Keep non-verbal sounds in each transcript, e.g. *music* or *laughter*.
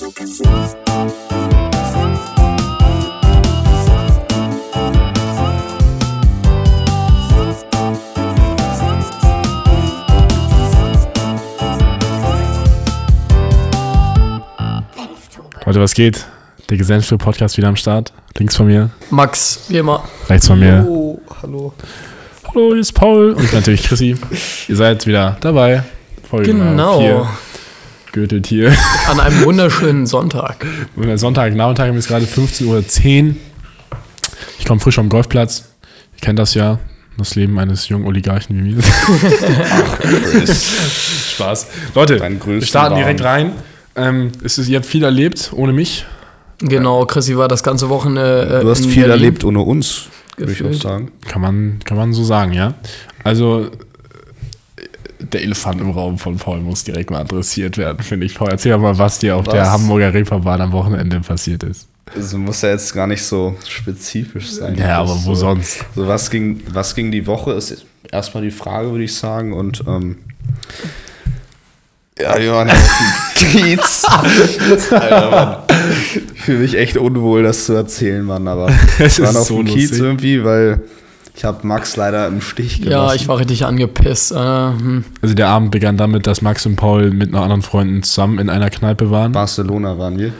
Leute, was geht? Der Gesellenstuhl-Podcast wieder am Start. Links von mir. Max, wie immer. Rechts von mir. Oh, hallo. Hallo, hier ist Paul. Und natürlich Chrissy. Ihr seid wieder dabei. Folge genau. 4. Gürteltier. An einem wunderschönen Sonntag. Sonntag, Sonntagnachmittag ist gerade 15.10 Uhr. Ich komme frisch vom Golfplatz. Ich kenne das ja. Das Leben eines jungen Oligarchen wie mir. *laughs* *laughs* Spaß. Leute, wir starten direkt rein. Ähm, es ist, ihr habt viel erlebt ohne mich. Genau, Chrissy war das ganze Wochenende. Äh, du hast viel Berlin. erlebt ohne uns, würde ich auch sagen. Kann man, kann man so sagen, ja. Also der Elefant im Raum von Paul muss direkt mal adressiert werden, finde ich. Paul, erzähl mal, was dir auf Was? der Hamburger Reeperbahn am Wochenende passiert ist. Also muss ja jetzt gar nicht so spezifisch sein. Ja, aber Das wo so, sonst? So was ging, was ging die Woche, ist erstmal die Frage, würde ich sagen. Und ähm, ja, die waren auf *laughs* dem Kiez. Alter, Mann. Ich fühle mich echt unwohl, das zu erzählen, Mann. Aber *laughs* Es wir waren ist auf so dem Kiez lustig. irgendwie, weil ich habe Max leider im Stich gelassen. Ja, ich war richtig angepisst. Äh, hm. Also, der Abend begann damit, dass Max und Paul mit noch anderen Freunden zusammen in einer Kneipe waren. Barcelona waren wir.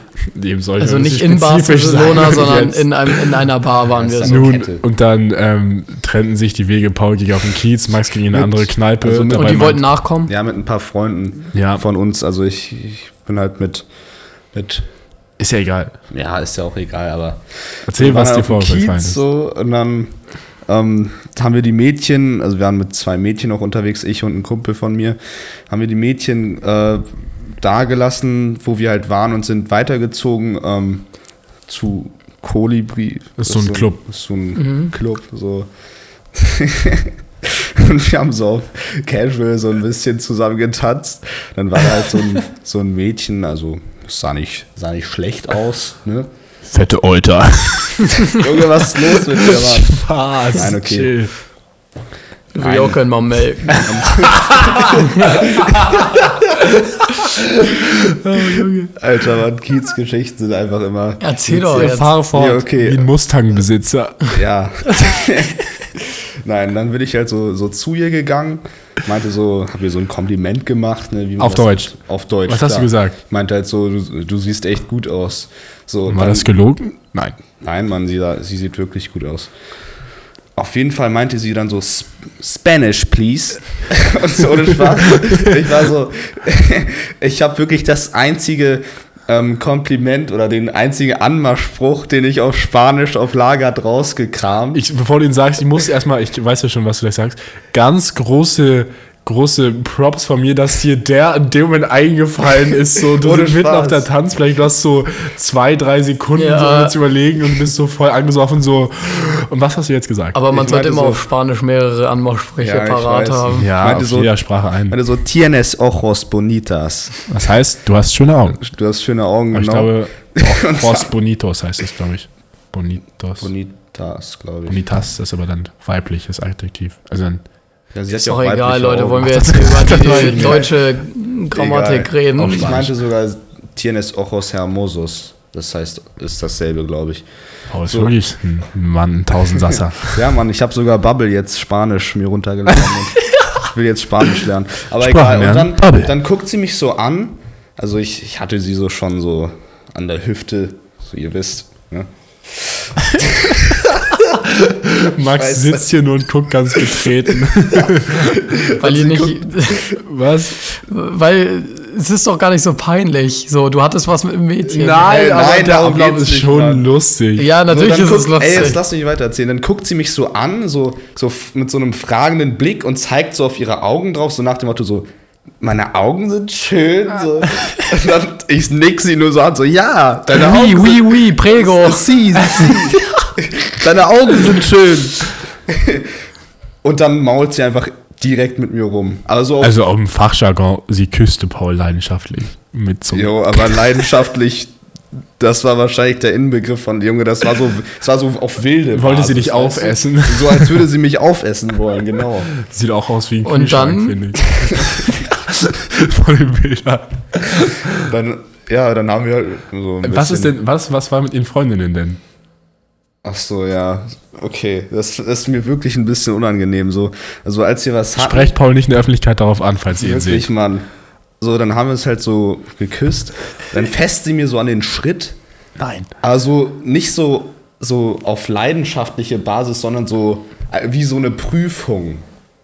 Soll ich Also nicht in Barcelona, sondern jetzt. in, einem, in einer Bar waren wir so. Nun, und dann ähm, trennten sich die Wege. Paul ging auf den Kiez, Max ging in eine andere Kneipe. also Und die wollten nachkommen? Ja, mit ein paar Freunden Ja. von uns. Also ich, ich bin halt mit, mit, Ist ja egal. ja, ist ja auch egal, aber Erzähl, was halt dir vorgefallen ist. so und dann ähm, haben wir die Mädchen, also wir waren mit zwei Mädchen auch unterwegs, ich und ein Kumpel von mir, haben wir die Mädchen äh, da gelassen, wo wir halt waren und sind weitergezogen ähm, zu Kolibri. Das ist so ein Club. Das ist so ein Club, so. *laughs* Und wir haben so auf Casual so ein bisschen zusammen getanzt. Dann war da halt so ein, so ein Mädchen, also es sah nicht, sah nicht schlecht aus, ne? Fette Euter. *laughs* Junge, was ist los mit dir, Mann? Spaß. Nein, okay. Chill. Will ich auch gerne mal melden. *laughs* Alter, Mann, Kiezgeschichten sind einfach immer. Erzähl doch Ich jetzt. fahre fort Ja, okay. wie ein Mustang-Besitzer. Ja. *laughs* Nein, dann bin ich halt so, so zu ihr gegangen, meinte so, hab ihr so ein Kompliment gemacht. Ne, Auf Deutsch? halt- Auf Deutsch. Was hast du klar. gesagt? Ich meinte halt so, du, du siehst echt gut aus. So, War dann- das gelogen? Nein. Nein, Mann, sie, sie sieht wirklich gut aus. Auf jeden Fall meinte sie dann so "Sp- Spanish, please. *laughs* Und so ohne Spaß. Ich war so, *laughs* ich habe wirklich das einzige ähm, Kompliment oder den einzigen Anmachspruch, den ich auf Spanisch auf Lager rausgekramt. Ich, bevor du ihn sagst, ich muss erstmal, ich weiß ja schon, was du gleich sagst, ganz große, große Props von mir, dass dir der in dem Moment eingefallen ist. So, du bist mitten auf der Tanzfläche, du hast so zwei, drei Sekunden Ja. so zu überlegen und bist so voll angesoffen, so. Und was hast du jetzt gesagt? Aber man Ich sollte meinte immer so- auf Spanisch mehrere Anmachsprüche Ja, ich parat haben. ja, meinte auf so- jeder Sprache ein. meinte so, tienes ojos bonitas. Das heißt, du hast schöne Augen. Du hast schöne Augen, Aber ich genau. glaube, *laughs* Horst Bonitos heißt es, glaube ich. Bonitos. Bonitas, glaube ich. Bonitas ist aber dann weibliches Adjektiv. Also dann Ja, Ist doch auch egal, Leute. Wollen wir jetzt über *laughs* die deutsche Grammatik Egal. reden? Ich meinte sogar Tienes Ojos Hermosos. Das heißt, ist dasselbe, glaube ich. Paul ist So. wirklich ein Mann, ein Tausendsasser. *laughs* Ja, Mann, ich habe sogar Bubble jetzt Spanisch mir runtergeladen und *laughs* ich will jetzt Spanisch lernen. Aber Sprachen egal. Und lernen, dann, Bubble. dann guckt sie mich so an. Also ich, ich hatte sie so schon so an der Hüfte, so ihr wisst. Ne? *laughs* Max Scheiße. sitzt hier nur und guckt ganz betreten. *laughs* weil ihr nicht, *laughs* Was? weil es ist doch gar nicht so peinlich. So, du hattest was mit dem Mädchen. Nein, aber nein, der darum Ablauf geht's ist nicht, schon Mann. lustig. Ja, natürlich So, ist dann es lustig. Ey, jetzt lass mich weiter erzählen. Dann guckt sie mich so an, so, so mit so einem fragenden Blick und zeigt so auf ihre Augen drauf, so nach dem Motto so, meine Augen sind schön. So. Und dann, ich nick sie nur so an, so, ja, deine oui, Augen oui, oui, prego. Sie, sie. Deine Augen sind schön. *laughs* Und dann mault sie einfach direkt mit mir rum. Also, auf, Also auf dem Fachjargon, sie küsste Paul leidenschaftlich. Mit so jo, aber leidenschaftlich, das war wahrscheinlich der Inbegriff von Junge, das war so, das war so auf wilde. Wollte sie Basis, dich weißt du? aufessen? So als würde sie mich aufessen wollen, genau. *laughs* Sieht auch aus wie ein Und Kühlschrank, dann? finde ich. *laughs* von den Bildern. Dann, ja, dann haben wir halt so ein Was ist bisschen- denn, was, was war mit ihren Freundinnen denn? Ach so, ja. Okay, das, das ist mir wirklich ein bisschen unangenehm. So, also als wir was hatten, Sprecht Paul nicht in der Öffentlichkeit darauf an, falls ihr ihn wirklich, seht. Mann. So, dann haben wir es halt so geküsst. Dann fässt sie mir so an den Schritt. Nein. Also nicht so, so auf leidenschaftliche Basis, sondern so äh, wie so eine Prüfung.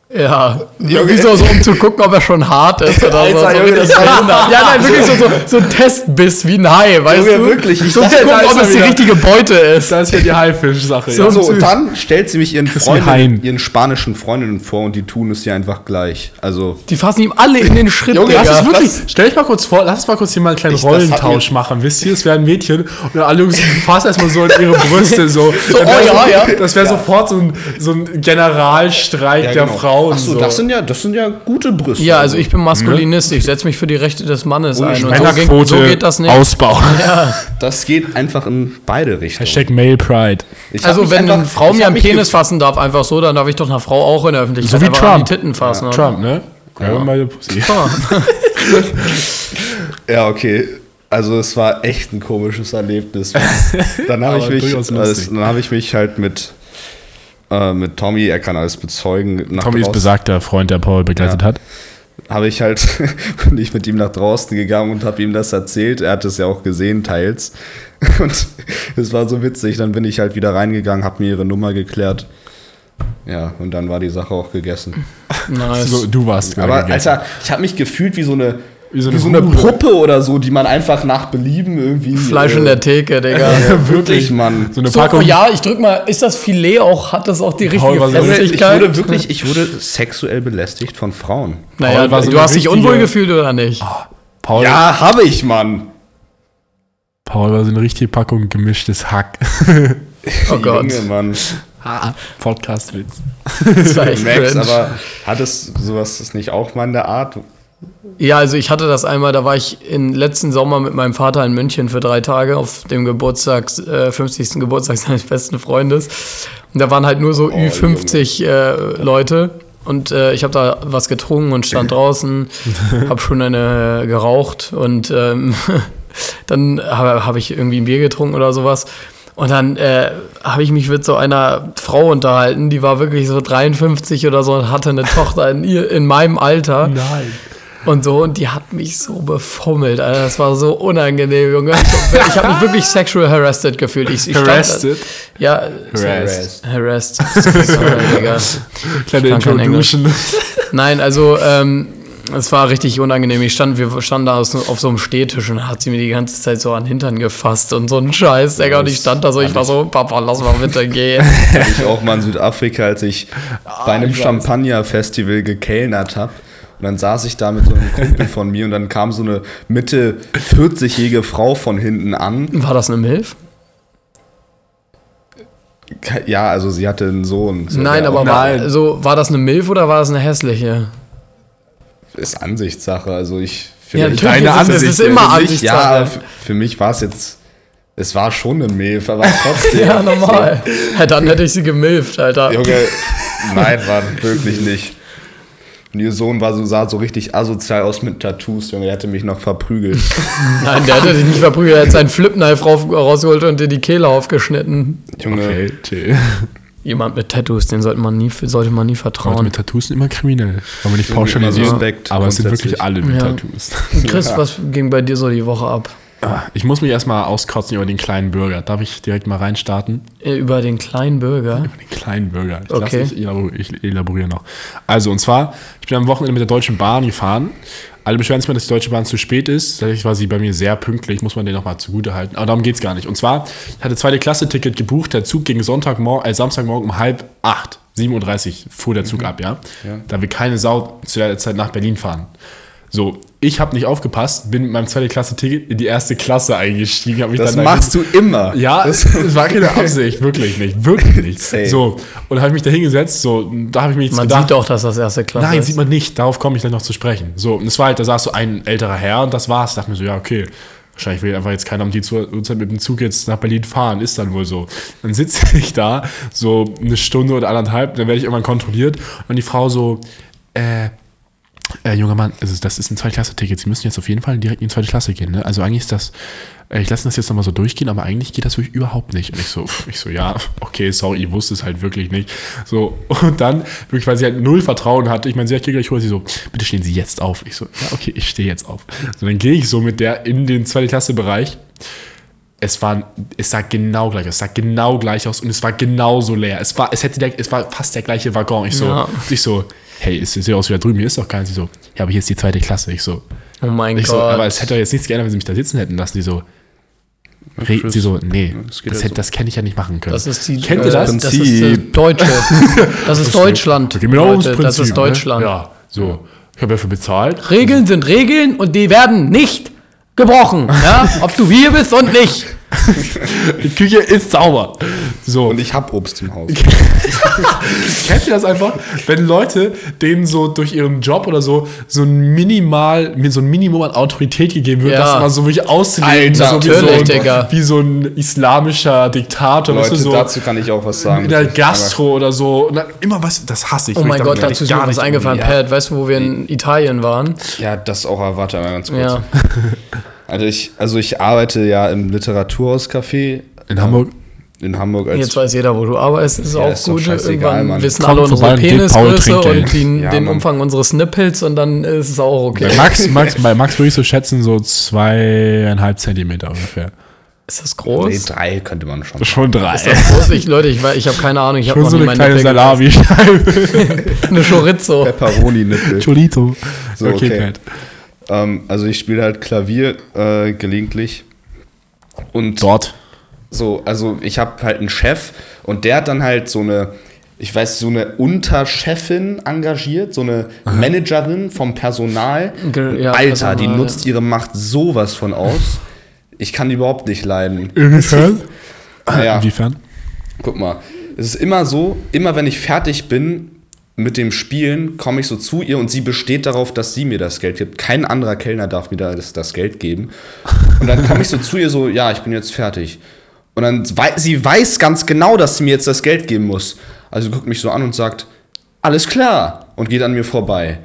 Ja, Junge. wie so, so um zu gucken, ob er schon hart ist oder Alter, so. so Junge, das ja, nein, wirklich so, so, so ein Testbiss wie ein Hai, weißt Junge, du? wirklich, ich so um zu dachte, gucken, ob es die richtige Beute ist. Das ist ja die Haifisch-Sache. So, ja. So, und dann stellt sie mich ihren. Freundinnen, ihren spanischen Freundinnen vor und die tun es ja einfach gleich. Also, Die fassen ihm alle in den Schritt, Junge. Lass es wirklich, was? stell dich mal kurz vor, lass uns mal kurz hier mal einen kleinen Ich- das Rollentausch machen. Wisst ihr, es wäre ein Mädchen und alle Jungs fassen erstmal so in ihre Brüste. So, *laughs* So, oh ja, so, ja. Das wäre sofort so ein, so ein Generalstreik der Frauen. Achso, so. das sind ja, das sind ja gute Brüste. Ja, also ich bin Maskulinist, ich setze mich für die Rechte des Mannes Ohne ein. Und so, ging, so geht das nicht. Ausbau. *laughs* das geht einfach in beide Richtungen. Hashtag Male Pride. Ich hab Also wenn einfach- eine Frau mir hab einen Penis fassen darf, einfach so, dann darf ich doch einer Frau auch in der Öffentlichkeit So wie Trump. an die Titten fassen. oder? Trump, ne? Ja, meine Pussy. *laughs* *laughs* Ja, okay. Also es war echt ein komisches Erlebnis. Dann habe ich mich, dann habe ich mich halt mit äh, mit Tommy, er kann alles bezeugen. Nach Tommy ist besagter Freund, der Paul begleitet Ja. hat. habe ich halt, *laughs* bin ich mit ihm nach draußen gegangen und habe ihm das erzählt. Er hat es ja auch gesehen, teils. *laughs* Und es war so witzig. Dann bin ich halt wieder reingegangen, habe mir ihre Nummer geklärt. Ja, und dann war die Sache auch gegessen. Nice. So, du warst Aber gegessen. Alter, ich habe mich gefühlt wie so eine, Wie so wie eine so eine. Puppe oder so, die man einfach nach Belieben irgendwie. Fleisch äh, in der Theke, Digga. *laughs* Ja, wirklich, Mann. so eine So, Packung. ja, ich drück mal, ist das Filet auch, hat das auch die richtige war so- Junge, ich Festigkeit? wurde wirklich, ich wurde sexuell belästigt von Frauen. naja, Paul so du hast dich unwohl gefühlt oder nicht? Paul, Ja, habe ich, Mann. Paul war so eine richtige Packung gemischtes Hack. *laughs* Oh Gott, Junge, Mann. Podcast-Witz. *laughs* das war echt Max, cringe. aber hat es sowas ist nicht auch mal in der Art? Ja, also ich hatte das einmal, da war ich im letzten Sommer mit meinem Vater in München für drei Tage auf dem Geburtstags, äh, 50. Geburtstag *laughs* seines besten Freundes. Und da waren halt nur so Ü50 äh, Leute. Und äh, ich habe da was getrunken und stand *laughs* draußen, habe schon eine geraucht und ähm, *laughs* dann habe hab ich irgendwie ein Bier getrunken oder sowas. Und dann äh, habe ich mich mit so einer Frau unterhalten, die war wirklich so 53 oder so und hatte eine Tochter in, ihr, in meinem Alter. Nein. Und so, und die hat mich so befummelt, Alter. Das war so unangenehm, Junge. Ich, ich habe mich wirklich sexual harassed gefühlt. Ich, ich stand- Harassed? Ja, Harassed. harassed. Sorry, Digga. *laughs* Kleine kann kein Introduction. Nein, also, ähm, es war richtig unangenehm. Ich stand, wir standen da auf so einem Stehtisch und hat sie mir die ganze Zeit so an den Hintern gefasst und so ein Scheiß, Digga. Und ich stand da so, ich war so, Papa, lass mal bitte gehen. Hatte ich auch mal in Südafrika, als ich bei einem weiß. Champagner-Festival gekellnert habe. Und dann saß ich da mit so einem Kumpel *laughs* von mir und dann kam so eine Mitte 40-jährige Frau von hinten an. War das eine Milf? Ja, also sie hatte einen Sohn. So, Nein, aber war, also, war das eine Milf oder war das eine hässliche? ist Ansichtssache. Also ich für Ja, mich- Deine ist es, ist Ansicht, immer für mich, Ansichtssache. Ja, für, für mich war es jetzt. Es war schon eine Milf, aber *laughs* trotzdem. Ja, normal. *laughs* Ja, dann hätte ich sie gemilft, Alter. Junge, nein, war wirklich nicht. Und ihr Sohn war so, sah so richtig asozial aus mit Tattoos, Junge, er hätte mich noch verprügelt. *laughs* Nein, der hätte dich nicht verprügelt, er hätte seinen Flipknife rauf, rausgeholt und dir die Kehle aufgeschnitten. Junge, Okay, chill. Jemand mit Tattoos, den sollte man nie, sollte man nie Leute vertrauen. mit Tattoos sind immer kriminell. Wollen wir nicht pauschalisieren. aber es sind wirklich alle mit Ja. Tattoos. Chris, was ging bei dir so die Woche ab? Ah, Ich muss mich erstmal auskotzen über den kleinen Bürger. Darf ich direkt mal reinstarten? Äh, Über den kleinen Bürger. *laughs* Den kleinen Bürger. Ich, Okay. lass, ich, elabor ich elaboriere noch. Also, und zwar, ich bin am Wochenende mit der Deutschen Bahn gefahren. Alle beschweren sich mal, dass die Deutsche Bahn zu spät ist. Tatsächlich war sie bei mir sehr pünktlich, muss man den nochmal zugute halten. Aber darum geht's gar nicht. Und zwar, ich hatte zweite Klasse-Ticket gebucht. Der Zug ging Sonntagmorgen, äh, Samstagmorgen um halb acht. 7.30 Uhr fuhr der Zug ab, ja? Da wir keine Sau zu der Zeit nach Berlin fahren. So, ich habe nicht aufgepasst, bin mit meinem zweite Klasse-Ticket in die erste Klasse eingestiegen. hab mich das dann da machst du immer. ja, es, es *laughs* war keine Absicht, wirklich nicht, wirklich *laughs* nicht. So, und habe ich mich da hingesetzt, so, da habe ich mir jetzt Man gedacht, sieht auch, dass das erste Klasse nein, ist. sieht man nicht, darauf komme ich gleich noch zu sprechen. So, und es war halt, da saß so ein älterer Herr und das war's. Ich dachte mir so, ja, okay, wahrscheinlich will einfach jetzt keiner um die Uhrzeit mit dem Zug jetzt nach Berlin fahren, ist dann wohl so. Dann sitze *laughs* ich da, so eine Stunde oder anderthalb, dann werde ich irgendwann kontrolliert und die Frau so, äh, äh, junger Mann, also das ist ein Zweitklasse-Ticket. Sie müssen jetzt auf jeden Fall direkt in die zweite Klasse gehen. Ne? Also eigentlich ist das, äh, ich lasse das jetzt nochmal so durchgehen, aber eigentlich geht das wirklich überhaupt nicht. Und ich so, ich so, ja, okay, sorry, ich wusste es halt wirklich nicht. So, und dann, wirklich, weil sie halt null Vertrauen hatte, ich meine, sie hat gleich hoch, sie so, bitte stehen Sie jetzt auf. Ich so, ja, okay, ich stehe jetzt auf. So, dann gehe ich so mit der in den zweite Klasse-Bereich. Es war, es sah genau gleich aus, es sah genau gleich aus und es war genauso leer. Es war, es hätte der, es war fast der gleiche Waggon. Ich so, Ja. ich so, hey, es sieht aus wie da drüben, hier ist doch keiner. Sie so, ja, aber hier ist die zweite Klasse. Ich so, Oh mein ich Gott. so, aber es hätte doch jetzt nichts geändert, wenn sie mich da sitzen hätten lassen. Die so, re, sie so, nee, Das das, ja hätte, so. das hätte ich ja nicht machen können. das ist die. Kennt ihr das? Das ist das Deutsche. Das ist *laughs* Deutschland. Leute. Das Prinzip, ist Deutschland. Ne? Ja, so. Ich habe dafür bezahlt. Regeln sind Regeln und die werden nicht gebrochen. Ja? Ob du hier bist und nicht. *laughs* Die Küche ist sauber. So. Und ich hab Obst im Haus. *laughs* Kennt ihr das einfach, wenn Leute denen so durch ihren Job oder so so ein Minimal, mir so ein Minimum an Autorität gegeben wird, Ja. das immer so wirklich auszulegen, Alter, so wie, so ein, wie so ein islamischer Diktator, weißt Leute, du, so dazu kann ich auch was sagen. in der. Gastro oder so. Und dann immer was, das hasse ich. Oh mein Gott, dazu ist mir was eingefallen. umgehe. Pat, weißt du, wo wir in Italien waren? Ja, das auch erwarte mal ganz kurz. Ja. *laughs* Also ich, also ich arbeite ja im Literaturhauscafé In Hamburg. in Hamburg als Jetzt weiß jeder, wo du arbeitest, ist Ja, auch ist gut. scheißegal, Irgendwann Mann. wissen Kommt alle unsere Penisgröße und den, Ja, den Mann. Umfang unseres Nippels und dann ist es auch okay. Bei Max, Max, *laughs* bei Max würde ich so schätzen, so zweieinhalb Zentimeter ungefähr. Ist das nee, groß? drei könnte man schon. Schon drei. Ist das groß? Ich, Leute, ich, ich habe keine Ahnung. Ich habe noch so nie eine meine kleine Nippel Salami-Scheibe. *laughs* Eine Chorizo. Pepperoni-Nippel. Chorizo. So, okay, okay. Ähm, also ich spiele halt Klavier äh, gelegentlich. Und Dort. so, also ich habe halt einen Chef und der hat dann halt so eine, ich weiß, so eine Unterchefin engagiert, so eine Managerin vom Personal. Ge- ja, Alter, die Personal, nutzt ihre Macht sowas von aus. Ich kann die überhaupt nicht leiden. Inwiefern? Naja, Inwiefern? guck mal. Es ist immer so, immer wenn ich fertig bin mit dem Spielen, komme ich so zu ihr und sie besteht darauf, dass sie mir das Geld gibt. Kein anderer Kellner darf mir das, das Geld geben. Und dann komme ich so zu ihr so, ja, ich bin jetzt fertig. Und dann sie weiß ganz genau, dass sie mir jetzt das Geld geben muss. Also guckt mich so an und sagt, alles klar. Und geht an mir vorbei.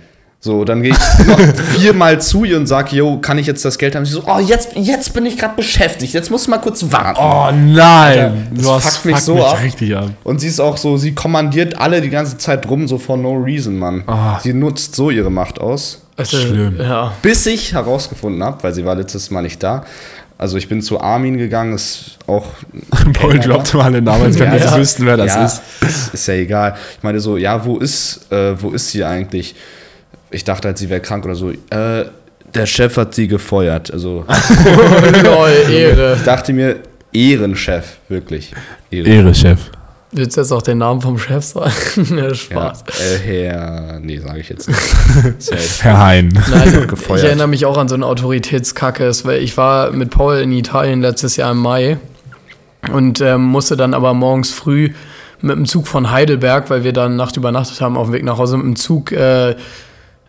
So, dann gehe ich noch *laughs* viermal zu ihr und sage, yo, kann ich jetzt das Geld haben? Sie so, oh, jetzt, jetzt bin ich gerade beschäftigt. Jetzt musst du mal kurz warten. Oh nein! das du hast fuckt mich fuckt so mich ab. richtig ab. Und sie ist auch so, sie kommandiert alle die ganze Zeit rum, so for no reason, Mann. Ah. Sie nutzt so ihre Macht aus. Also, Schlimm. Ja. Bis ich herausgefunden habe, weil sie war letztes Mal nicht da. Also ich bin zu Armin gegangen, ist auch. *laughs* Paul droppt mal den Namen, als wenn *laughs* wir Ja. das wüssten, wer das ja, ist. ist. Ist ja egal. Ich meine so, ja, wo ist, äh, wo ist sie eigentlich? Ich dachte halt, sie wäre krank oder so. Äh, der Chef hat sie gefeuert. Also *laughs* Lol, Ehre. ich dachte mir, Ehrenchef, wirklich. Ehre. Ehre, Chef. Willst du jetzt auch den Namen vom Chef sagen? ja, *laughs* Ja, Spaß. äh, Herr. Nee, sage ich jetzt nicht. *laughs* Ja Herr Hein. Nein, gefeuert. ich erinnere mich auch an so eine Autoritätskacke. War- Ich war mit Paul in Italien letztes Jahr im Mai und ähm, musste dann aber morgens früh mit dem Zug von Heidelberg, weil wir dann Nacht übernachtet haben, auf dem Weg nach Hause mit dem Zug äh,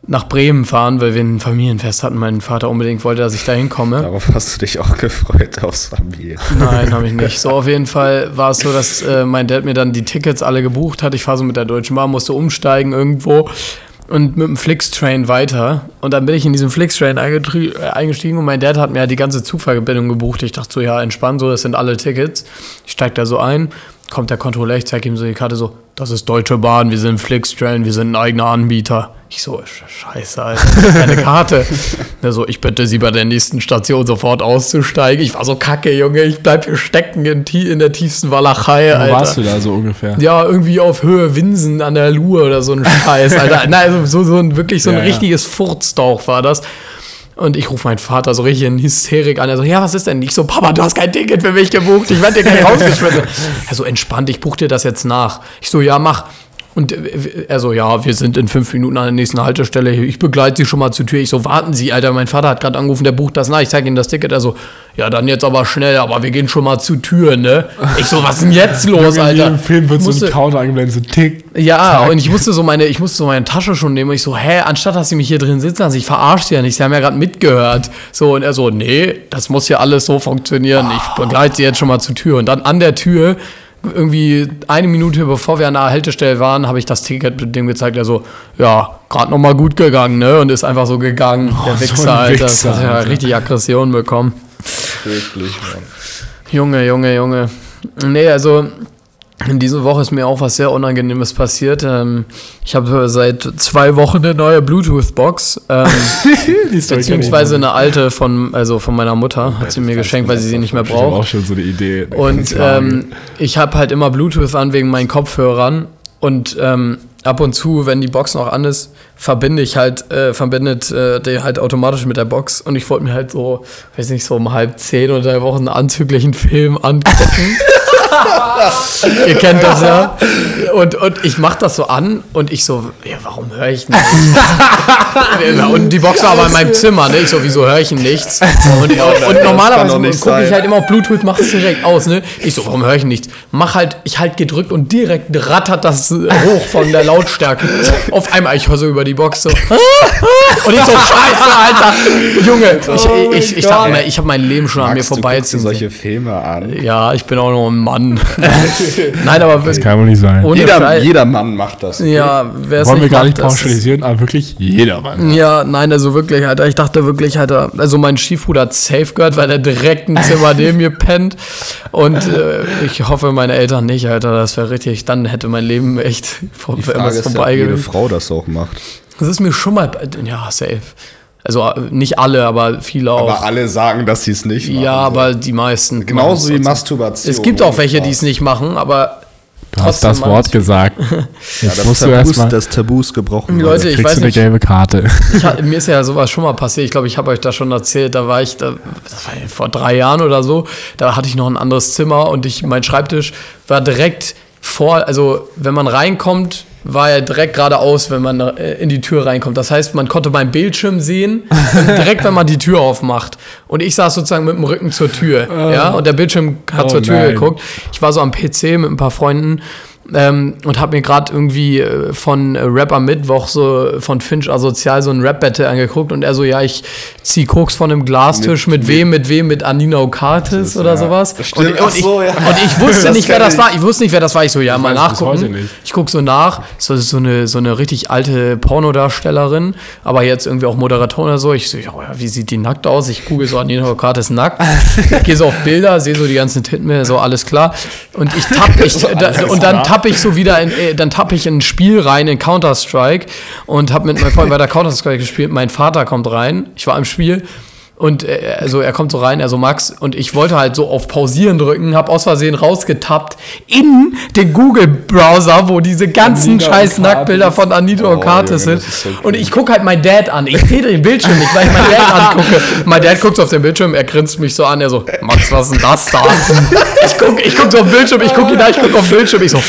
nach Bremen fahren, weil wir ein Familienfest hatten. Mein Vater unbedingt wollte, dass ich da hinkomme. Darauf hast du dich auch gefreut aufs Familie. Nein, habe ich nicht. *laughs* So, auf jeden Fall war es so, dass äh, mein Dad mir dann die Tickets alle gebucht hat. Ich fahre so mit der Deutschen Bahn, musste umsteigen irgendwo und mit dem Flixtrain weiter. Und dann bin ich in diesen Flixtrain äh, eingestiegen und mein Dad hat mir halt die ganze Zugverbindung gebucht. Ich dachte so, ja, entspannt, so, das sind alle Tickets. Ich steige da so ein, kommt der Kontrolleur, ich zeige ihm so die Karte so, das ist Deutsche Bahn, wir sind Flixtrain, wir sind ein eigener Anbieter. Ich so, Sch- scheiße, Alter, das ist keine Karte. *laughs* Der so, ich bitte Sie bei der nächsten Station sofort auszusteigen. Ich war so kacke, Junge, ich bleib hier stecken in, in der tiefsten Walachei, Wo Alter. warst du da so ungefähr? Ja, irgendwie auf Höhe Winsen an der Luhe oder so ein Scheiß, Alter. *laughs* Nein, also so, so ein wirklich so ein Ja, ja. richtiges Furzdauch war das. Und ich rufe meinen Vater so richtig in Hysterik an. Er so, ja, was ist denn? Ich so, Papa, du hast kein Ticket für mich gebucht. Ich werde dir gleich rausgeschmissen. *laughs* Er so, entspannt, ich buche dir das jetzt nach. Ich so, ja, mach. Und äh, er so, ja, wir sind in fünf Minuten an der nächsten Haltestelle. Ich begleite Sie schon mal zur Tür. Ich so, warten Sie, Alter. Mein Vater hat gerade angerufen, der bucht das nach. Ich zeige Ihnen das Ticket. Er so, ja, dann jetzt aber schnell. Aber wir gehen schon mal zur Tür, ne? Ich so, was ist denn jetzt los, In Alter? jedem Film wird so Musste- ein Counter eingeblendet, so tick. ja, tack. und ich musste so meine, ich musste so meine Tasche schon nehmen und ich so, hä, anstatt dass sie mich hier drin sitzen lassen, ich verarsche sie ja nicht, sie haben ja gerade mitgehört. So, und er so, nee, das muss ja alles so funktionieren. Ich begleite sie jetzt schon mal zur Tür. Und dann an der Tür irgendwie eine Minute bevor wir an der Haltestelle waren, habe ich das Ticket mit dem gezeigt. Er so, ja, gerade noch mal gut gegangen, ne? Und ist einfach so gegangen. der so Wichser, ein Alter. Wichser, das hat ja Alter. richtig Aggression bekommen. Wirklich, Mann. Junge, Junge, Junge. Nee, also in dieser Woche ist mir auch was sehr Unangenehmes passiert. Ähm, ich habe seit zwei Wochen eine neue Bluetooth-Box. Ähm, *laughs* beziehungsweise eine alte von, also von meiner Mutter. Hat sie mir geschenkt, weil sie sie nicht mehr Ich habe braucht. auch schon so eine Idee. Und ähm, ich habe halt immer Bluetooth an wegen meinen Kopfhörern. Und ähm, ab und zu, wenn die Box noch an ist, verbinde ich halt, äh, verbindet äh, die halt automatisch mit der Box. Und ich wollte mir halt so, weiß nicht, so um halb zehn oder drei Wochen einen anzüglichen Film angucken. *laughs* Ihr kennt das ja. Und, und ich mach das so an und ich so, ja, warum höre ich nichts? *laughs* und die Box war aber in meinem Zimmer, ne? Ich so, wieso höre ich denn nichts? *laughs* Und, und, kann normalerweise gucke ich halt immer auf Bluetooth, mach es direkt aus, ne? Ich so, warum höre ich nichts? Mach halt, ich halt gedrückt und direkt rattert das hoch von der Lautstärke. *laughs* Auf einmal, ich höre so über die Box so. Und ich so, scheiße, Alter. Junge, ich, ich, ich, dachte mir, ich habe mein Leben schon an mir du vorbeiziehen sehen. solche Filme an. Ja, ich bin auch noch ein Mann. Nein, aber Das kann wohl nicht sein. ohne Jeder, jeder Mann macht das. Ja, wer es Wollen wir gar macht, nicht pauschalisieren, aber wirklich jeder Mann. Ja, nein, also wirklich, Alter. Ich dachte wirklich, Alter, also mein Stiefbruder hat safe gehört, weil er direkt ein Zimmer *laughs* neben mir pennt. Und äh, ich hoffe, meine Eltern nicht, Alter. Das wäre richtig. Dann hätte mein Leben echt vor, Die Frage ist ja, vorbei jede gewesen. Frau das auch macht. Das ist mir schon mal, ja, safe. Also äh, nicht alle, aber viele auch. Aber alle sagen, dass sie es nicht machen. ja, aber die meisten. Genauso wie. Masturbation. Es gibt auch welche, die es nicht machen, aber Du hast das Wort gesagt. *laughs* Ja, das, musst du Tabu erstmal. ist, das Tabu ist gebrochen. Leute, ich weiß du eine nicht. gelbe Karte. Hab- *laughs* mir ist ja sowas schon mal passiert. Ich glaube, ich habe euch das schon erzählt. Da war ich, da, das war vor drei Jahren oder so. Da hatte ich noch ein anderes Zimmer und ich, mein Schreibtisch war direkt vor, also wenn man reinkommt, war er direkt geradeaus, wenn man äh, in die Tür reinkommt. Das heißt, man konnte meinen Bildschirm sehen, *laughs* direkt wenn man die Tür aufmacht. Und ich saß sozusagen mit dem Rücken zur Tür. ja, und der Bildschirm hat Oh zur Tür nein. geguckt. Ich war so am PC mit ein paar Freunden ähm, und habe mir gerade irgendwie äh, von äh, Rap am Mittwoch so von Finch asozial so ein Rap-Battle angeguckt und er so, ja, ich zieh Koks von einem Glastisch, mit, wem, mit wem, mit Anina Okatis oder ja. sowas. Stimmt, Und, und, ich, so, ja. und ich wusste Das nicht, wer das ich. war. Ich wusste nicht, wer das war. Ich so, ja, mal bis heute nachgucken. Ich guck so nach. So, so eine, so eine richtig alte Pornodarstellerin, aber jetzt irgendwie auch Moderatorin oder so. Ich so, ja, wie sieht die nackt aus? Ich google so Anina Okatis nackt. Gehe so auf Bilder, sehe so die ganzen Titten, so alles klar. Und ich tapp, ich, *laughs* da, und dann tapp ich so wieder in, äh, dann tapp ich in ein Spiel rein, in Counter-Strike und habe mit meinem Freund weiter Counter-Strike gespielt. Mein Vater kommt rein. Ich war im Spiel. Und äh, also er kommt so rein, er so Max, und ich wollte halt so auf Pausieren drücken, habe aus Versehen rausgetappt in den Google-Browser, wo diese ganzen Anita scheiß. Nacktbilder von Anita Oh, Okatis Junge, sind. so cool. und ich gucke halt mein Dad an. Ich sehe den Bildschirm nicht, weil ich meinen Dad angucke. Mein Dad guckt so auf den Bildschirm, er grinst mich so an, er so, Max, was ist denn das da? Ich gucke ich guck so auf den Bildschirm, ich gucke ihn da, ich gucke auf den Bildschirm, ich so,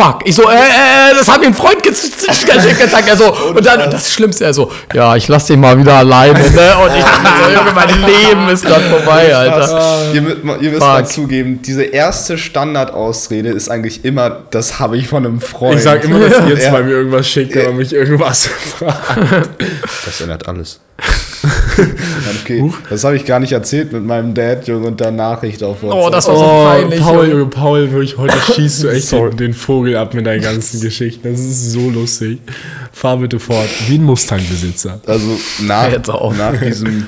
fuck. Ich so, äh, äh, das hat mir ein Freund ge- *laughs* gezeigt. Er so, und dann, das Schlimmste, er so, ja, ich lass dich mal wieder alleine, ne? Und ich so, *laughs* Junge, mein Leben ist gerade vorbei, Alter. Ihr, ihr müsst Fuck. mal zugeben, diese erste Standardausrede ist eigentlich immer, das habe ich von einem Freund. Ich sag immer, dass ihr *laughs* Ja. zwei mir irgendwas schickt, wenn man mich irgendwas fragt. Das ändert alles. *laughs* okay, das habe ich gar nicht erzählt mit meinem Dad, Junge, und der Nachricht auf WhatsApp. Oh, das war so Oh, peinlich. Paul, Junge. Paul, wirklich, heute *laughs* schießt du echt Sorry. den, den Vogel ab mit deinen ganzen Geschichten. Das ist so lustig. Fahr bitte fort. Wie ein Mustang-Besitzer. Also nach, nach diesem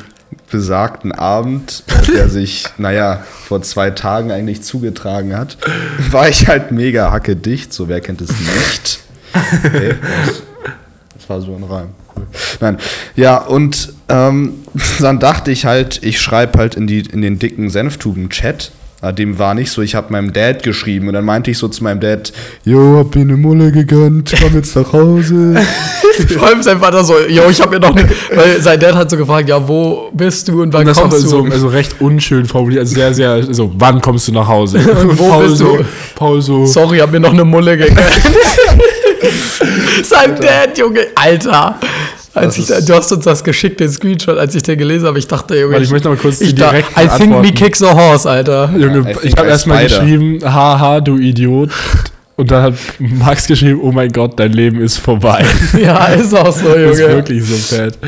besagten Abend, der sich, naja, vor zwei Tagen eigentlich zugetragen hat, war ich halt mega hackedicht, so wer kennt es nicht. *laughs* Okay, war so ein Reim. Nein, ja, und ähm, *laughs* dann dachte ich halt, ich schreibe halt in, die, in den dicken Senftuben-Chat. Ah, Dem war nicht so, ich habe meinem Dad geschrieben und dann meinte ich so zu meinem Dad, Jo, hab mir eine Mulle gegönnt, komm jetzt nach Hause. *laughs* Vor allem sein Vater so, yo, ich hab mir noch, ne, weil sein Dad hat so gefragt, ja, wo bist du und wann Und kommst so, du? also recht unschön formuliert, also sehr, sehr, so, wann kommst du nach Hause? *laughs* Und wo Paul bist so, du? Paul so, Sorry, hab mir noch eine Mulle gegönnt. *laughs* Sein Dad, Junge, Alter. Als ich, du hast uns das geschickt, den Screenshot, als ich den gelesen habe, ich dachte, Junge, Warte, ich möchte noch mal kurz die ich da, direkten I think me Antworten. kicks a horse, Alter. Junge, ich habe erstmal geschrieben, haha, du Idiot. Und dann hat Max geschrieben, oh mein Gott, dein Leben ist vorbei. *laughs* Ja, ist auch so, Das *laughs* ist Junge. wirklich so fett.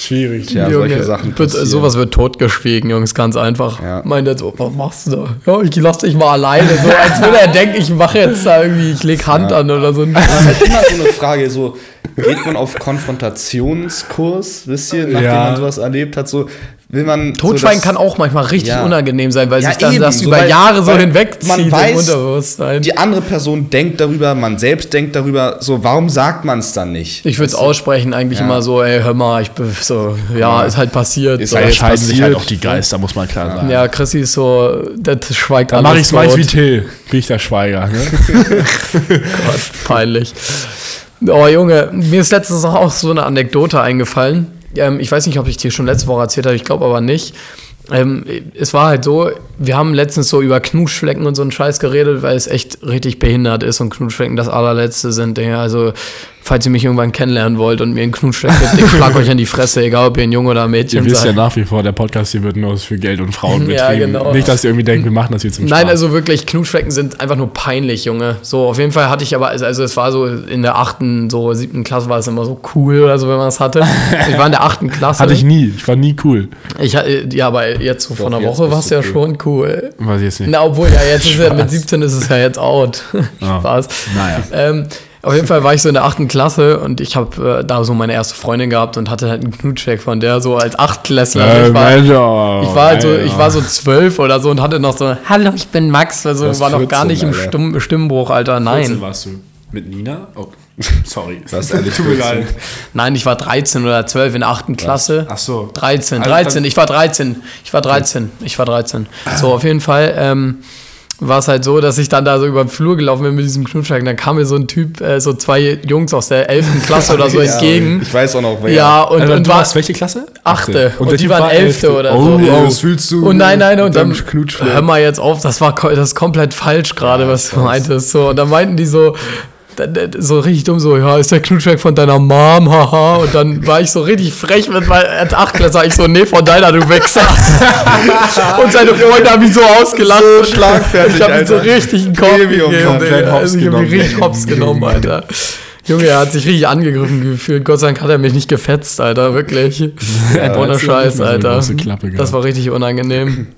Schwierig. Ja, solche Sachen Wird, sowas wird totgeschwiegen, Jungs, ganz einfach. Ja. Meint er so, was machst du da? Ja, ich lass dich mal alleine. So, als würde er denken, ich mache jetzt da irgendwie, ich leg Hand an oder so. Das ist halt immer so eine Frage, so geht man auf Konfrontationskurs, wisst ihr, nachdem Ja. man sowas erlebt hat, so will man Totschweigen so kann auch manchmal richtig Ja. unangenehm sein, weil Ja, sich dann eben, das so, über weil- Jahre so hinwegzieht man im weiß, Unterbewusstsein. die andere Person denkt darüber, man selbst denkt darüber, so warum sagt man es dann nicht? Ich würde es aussprechen, eigentlich Ja. immer so, ey, hör mal, ich bin so, ja, ist halt passiert. Ist so. Da halt scheiden sich halt auch die Geister, muss man klar sagen. ja, Chrissy ist so, das schweigt Dann mach alles ich's mal wie Till. Bin ich der Schweiger. Ne? *laughs* *laughs* Gott, peinlich. Oh Junge, mir ist letztens auch so eine Anekdote eingefallen. Ähm, ich weiß nicht, ob ich dir schon letzte Woche erzählt habe, ich glaube aber nicht. Ähm, es war halt so, wir haben letztens so über Knutschflecken und so einen Scheiß geredet, weil es echt richtig behindert ist und Knutschflecken das allerletzte sind. Digga. Also, falls ihr mich irgendwann kennenlernen wollt und mir einen Knutschfleck gibt, ich schlag euch in die Fresse, egal ob ihr ein Junge oder ein Mädchen Ihr wisst ja seid. nach wie vor, der Podcast hier wird nur für Geld und Frauen *laughs* Ja, betrieben. genau. Nicht, dass ihr irgendwie denkt, wir machen das hier zum Nein, Spaß. also wirklich, Knutschflecken sind einfach nur peinlich, Junge. So, auf jeden Fall hatte ich aber, also, also es war so in der achten, so siebten Klasse war es immer so cool oder so, wenn man es hatte. Ich war in der achten Klasse. *laughs* Hatte ich nie. Ich war nie cool. Ich, hatte- ja, aber jetzt so von Doch, einer Woche war es ja cool. schon cool. Weiß ich jetzt nicht. Na, obwohl, ja, jetzt ist ja mit 17 ist es ja jetzt out. *laughs* Spaß. Naja. Ähm, auf jeden Fall war ich so in der achten Klasse und ich habe äh, da so meine erste Freundin gehabt und hatte halt einen Knutschcheck von der so als Achtklässler. Äh, ich, war, Mensch, oh, ich war halt so, ich war so zwölf oder so und hatte noch so, hallo, ich bin Max. Also war noch gar 14, nicht im. Stimm Stimmbruch, Alter. 14 Nein. warst du mit Nina? Oh, *laughs* sorry. Was ehrlich *laughs* Tut mir 14? leid. Nein, ich war 13 oder 12 in der achten Klasse. Ach so. 13, Also, 13, ich war 13. Ich war 13. Ich war 13. So, auf jeden Fall ähm, war es halt so, dass ich dann da so über den Flur gelaufen bin mit diesem Knutschwagen. Dann kam mir so ein Typ, äh, so zwei Jungs aus der 11. *laughs* Klasse oder so Ja, entgegen. Ich weiß auch noch, wer. Ja, und, Also, und du war warst welche Klasse? achte. Und, der die Typ waren war elfte oder Oh, so. oh, was willst du? Und nein, nein, und dann Knutschfleck? hör mal jetzt auf, das war das ist komplett falsch gerade, was du meintest. So, und dann meinten die so, so richtig dumm, so, ja, ist der Knutschwerk von deiner Mom, haha. Und dann war ich so richtig frech mit meinem Achtklässler, ich so, nee, von deiner, du Wichser. *laughs* und seine Freunde haben mich so ausgelacht. So schlagfertig, Ich habe ihm so richtig einen Korb Premium, gegeben. Also ich habe ihn genommen. richtig hops genommen, Alter. Junge, er hat sich richtig angegriffen gefühlt. Gott sei Dank hat er mich nicht gefetzt, Alter, wirklich. *laughs* Ohne erzähl Scheiß, so Alter. Klappe. Das war richtig unangenehm.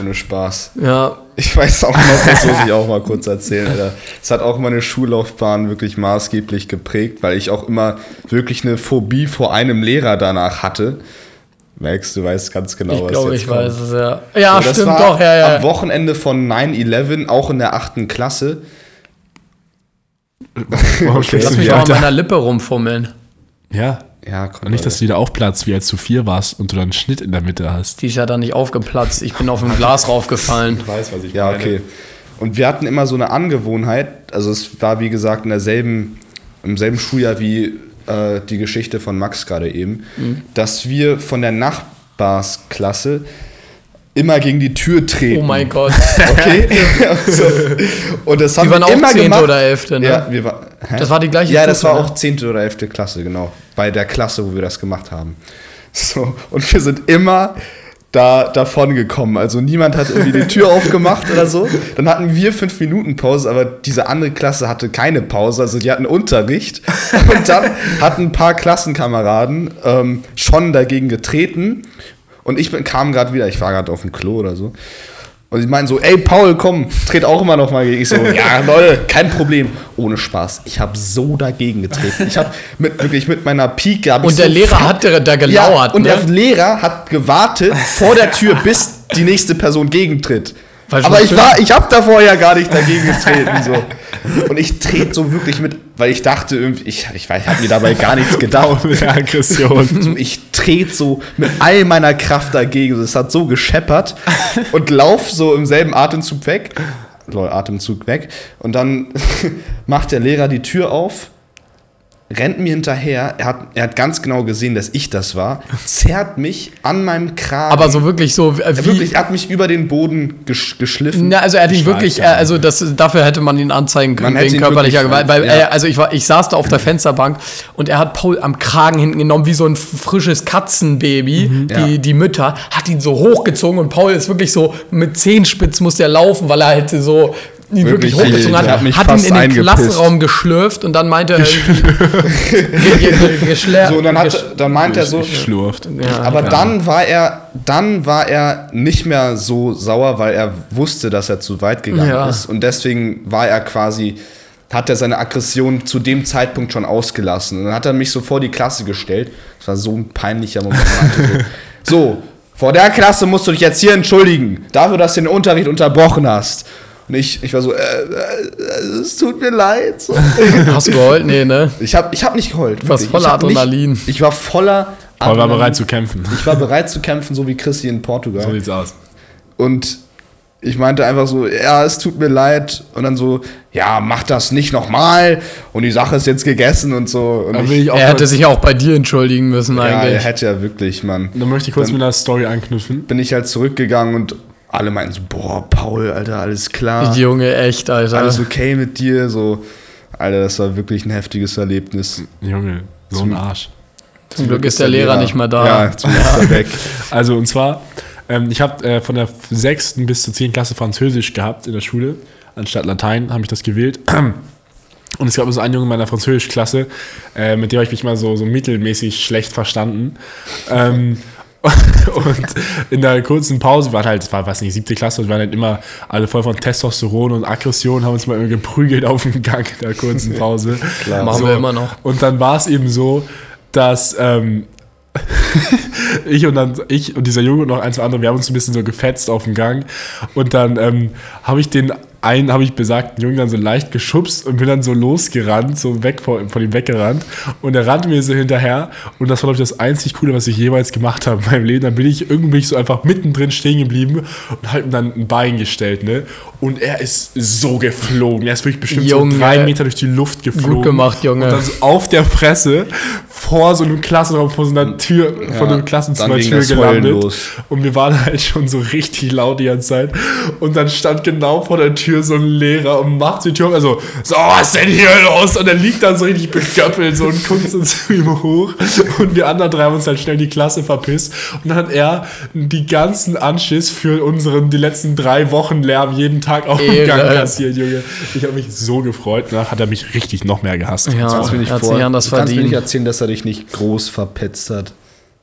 Ohne Spaß. Ja, Ich weiß auch noch, das muss ich auch mal kurz erzählen, Alter. Es hat auch meine Schullaufbahn wirklich maßgeblich geprägt, weil ich auch immer wirklich eine Phobie vor einem Lehrer danach hatte. Max, du weißt ganz genau, ich was glaube, jetzt ich kommt. weiß es, ja. Ja, So, das stimmt war doch, ja, ja. Am Wochenende von 9-11, auch in der achten Klasse. Warum *laughs* schlägst Lass du mich doch an meiner Lippe rumfummeln. Ja. Ja, komm. Und nicht, dass du wieder aufplatzt, wie als du vier warst und du dann einen Schnitt in der Mitte hast. Die ist ja dann nicht aufgeplatzt. Ich bin auf ein Glas raufgefallen. weiß, was ich Ja, okay. Und wir hatten immer so eine Angewohnheit, also es war wie gesagt in derselben, im selben Schuljahr wie äh, die Geschichte von Max gerade eben, Mhm. dass wir von der Nachbarsklasse immer gegen die Tür treten. Oh mein Gott. Okay. *laughs* so. Und das haben Die waren wir auch immer 10. gemacht. oder 11., ne? Ja, wir war, hä? Das war die gleiche Ja, das war ne? auch 10. oder 11. Klasse, genau. Bei der Klasse, wo wir das gemacht haben. So, und wir sind immer da davon gekommen. Also niemand hat irgendwie die Tür *laughs* aufgemacht oder so. Dann hatten wir fünf Minuten Pause, aber diese andere Klasse hatte keine Pause, also die hatten Unterricht. *laughs* Und dann hatten ein paar Klassenkameraden ähm, schon dagegen getreten. Und ich bin, kam gerade wieder, ich war gerade auf dem Klo oder so. Und sie meinen so, ey Paul, komm, tret auch immer noch mal gegen. Ich so, *laughs* ja, Leute, kein Problem. Ohne Spaß. Ich habe so dagegen getreten. Ich habe mit, wirklich mit meiner Pike. ich Und der so Lehrer hat da, gelauert, ja, und ne? der Lehrer hat gewartet vor der Tür, bis die nächste Person gegentritt. Aber ich war, ich habe davor ja gar nicht dagegen getreten. So. Und ich trete so wirklich mit, weil ich dachte irgendwie, ich, ich, weiß, ich habe mir dabei gar nichts gedacht. *laughs* Mit der Aggression. *laughs* Ich trete so mit all meiner Kraft dagegen. Es hat so gescheppert und lauf so im selben Atemzug weg. Lol, Atemzug weg. Und dann *laughs* macht der Lehrer die Tür auf, rennt mir hinterher. Er hat, er hat ganz genau gesehen, dass ich das war. Zerrt mich an meinem Kragen. Aber so wirklich so, äh, Er wie. wirklich, er hat mich über den Boden gesch geschliffen. Na, also er hat ihn wirklich, also das, dafür hätte man ihn anzeigen können Man wegen körperlicher Gewalt. Weil, ja. also ich war, ich saß da auf der Fensterbank und er hat Paul am Kragen hinten genommen, wie so ein frisches Katzenbaby. Mhm. Die, Ja. die Mütter hat ihn so hochgezogen und Paul ist wirklich so mit Zehenspitz muss der laufen, weil er halt so ihn wirklich, Wirklich, hochgezogen hat, mich hat ihn in den. Klassenraum geschlürft und dann meinte er irgendwie, *laughs* ge- ge- geschlär- So, und dann, hat, dann meint er so, Schlurft. ja, aber dann war er, dann war er nicht mehr so sauer, weil er wusste, dass er zu weit gegangen Ja. ist. Und deswegen war er quasi, hat er seine Aggression zu dem Zeitpunkt schon ausgelassen. Und dann hat er mich so vor die Klasse gestellt. Das war so ein peinlicher Moment. Meinte *laughs* so, vor der Klasse musst du dich jetzt hier entschuldigen, dafür, dass du den Unterricht unterbrochen hast. Und ich, ich war so, äh, äh, es tut mir leid. So. *laughs* Hast du geheult? Nee, ne? Ich habe ich hab nicht geheult. warst wirklich. voller Ich hab nicht- Adrenalin. Ich war voller Paul war Adrenalin. bereit zu kämpfen. Ich war bereit zu kämpfen, so wie Chrissy in Portugal. So sieht's aus. Und ich meinte einfach so, ja, es tut mir leid. Und dann so, ja, mach das nicht nochmal. Und die Sache ist jetzt gegessen und so. Und ich, ich Er hätte sich auch bei dir entschuldigen müssen ja, er eigentlich. hätte ja wirklich, Mann. dann möchte ich kurz Dann- mit einer Story anknüpfen. Bin ich halt zurückgegangen und alle meinten so, boah, Paul, Alter, alles klar. Junge, echt, Alter. Alles okay mit dir. So, Alter, das war wirklich ein heftiges Erlebnis. Junge, so ein Arsch. Zum Glück ist der Lehrer nicht mehr da. Ja, zum Glück ist er *laughs* weg. Also und zwar, ähm, ich habe äh, von der 6. bis zur 10. Klasse Französisch gehabt in der Schule. Anstatt Latein habe ich das gewählt. *clears throat* Und es gab so einen Jungen in meiner Französischklasse, äh, mit dem habe ich mich mal so, so mittelmäßig schlecht verstanden. Ähm, *laughs* und in der kurzen Pause, wir waren halt, es war, weiß nicht, siebte Klasse, und wir waren halt immer alle voll von Testosteron und Aggression, haben uns mal irgendwie geprügelt auf dem Gang in der kurzen Pause. *laughs* Klar. Machen wir immer noch. Und dann war es eben so, dass ähm, *laughs* ich und dann ich und dieser Junge und noch ein, zwei andere, wir haben uns ein bisschen so gefetzt auf dem Gang. Und dann ähm, habe ich den einen, habe ich besagten Jungen dann so leicht geschubst und bin dann so losgerannt, so weg von, von ihm weggerannt. Und er rannte mir so hinterher. Und das war, glaube ich, das einzig Coole, was ich jemals gemacht habe in meinem Leben. Dann bin ich irgendwie so einfach mittendrin stehen geblieben und halt ihm dann ein Bein gestellt, ne? Und er ist so geflogen. Er ist wirklich bestimmt Junge. so drei Meter durch die Luft geflogen. Gut gemacht, Junge. Und dann so auf der Fresse vor so einem Klassenraum, vor so einer Tür, vor einem Klassenzimmer dann ging Tür das Heulen gelandet. los. Und wir waren halt schon so richtig laut die ganze Zeit. Und dann stand genau vor der Tür so ein Lehrer und macht die Tür auf, also, so, was ist denn hier los? Und er liegt dann so richtig beköppelt so und guckt so zu ihm hoch. Und wir anderen drei haben uns dann schnell die Klasse verpisst. Und dann hat er die ganzen Anschiss für unseren, die letzten drei Wochen Lärm jeden Tag auf dem. Gang kassiert, Junge. Ich habe mich so gefreut. Danach hat er mich richtig noch mehr gehasst. Ja. Kannst du mir nicht er hat vor- das du kannst mir nicht erzählen, dass er dich nicht groß verpetzt hat.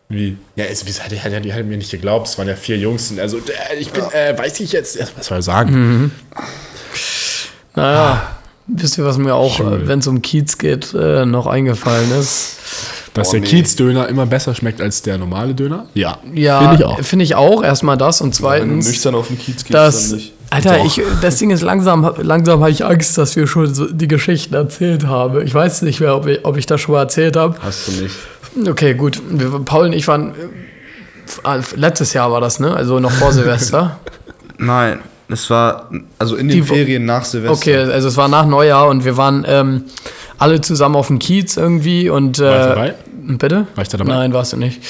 Wie? Ja, es, es hat, hat, die hat mir nicht geglaubt. Es waren ja vier Jungs. Also, äh, ich bin, äh, weiß ich jetzt. Was soll er sagen? Naja, wisst ihr, was mir auch, äh, wenn es um Kiez geht, äh, noch eingefallen ist? Dass Oh, der nee. Kiezdöner immer besser schmeckt als der normale Döner? Ja. Ja, Finde ich auch. Finde ich auch. Erstmal das und zweitens, auf den Kiez gehst, dass, Alter, ich, das Ding ist langsam, langsam habe ich Angst, dass wir schon so die Geschichten erzählt haben. Ich weiß nicht mehr, ob ich, ob ich das schon mal erzählt habe. Hast du nicht. Okay, gut. Wir, Paul und ich waren, äh, letztes Jahr war das, ne? Also noch vor Silvester. *laughs* Nein, es war also in den Die Ferien nach Silvester. Okay, also es war nach Neujahr und wir waren ähm, alle zusammen auf dem Kiez irgendwie und. Äh, War ich dabei? Bitte? War ich da dabei? Nein, warst du nicht.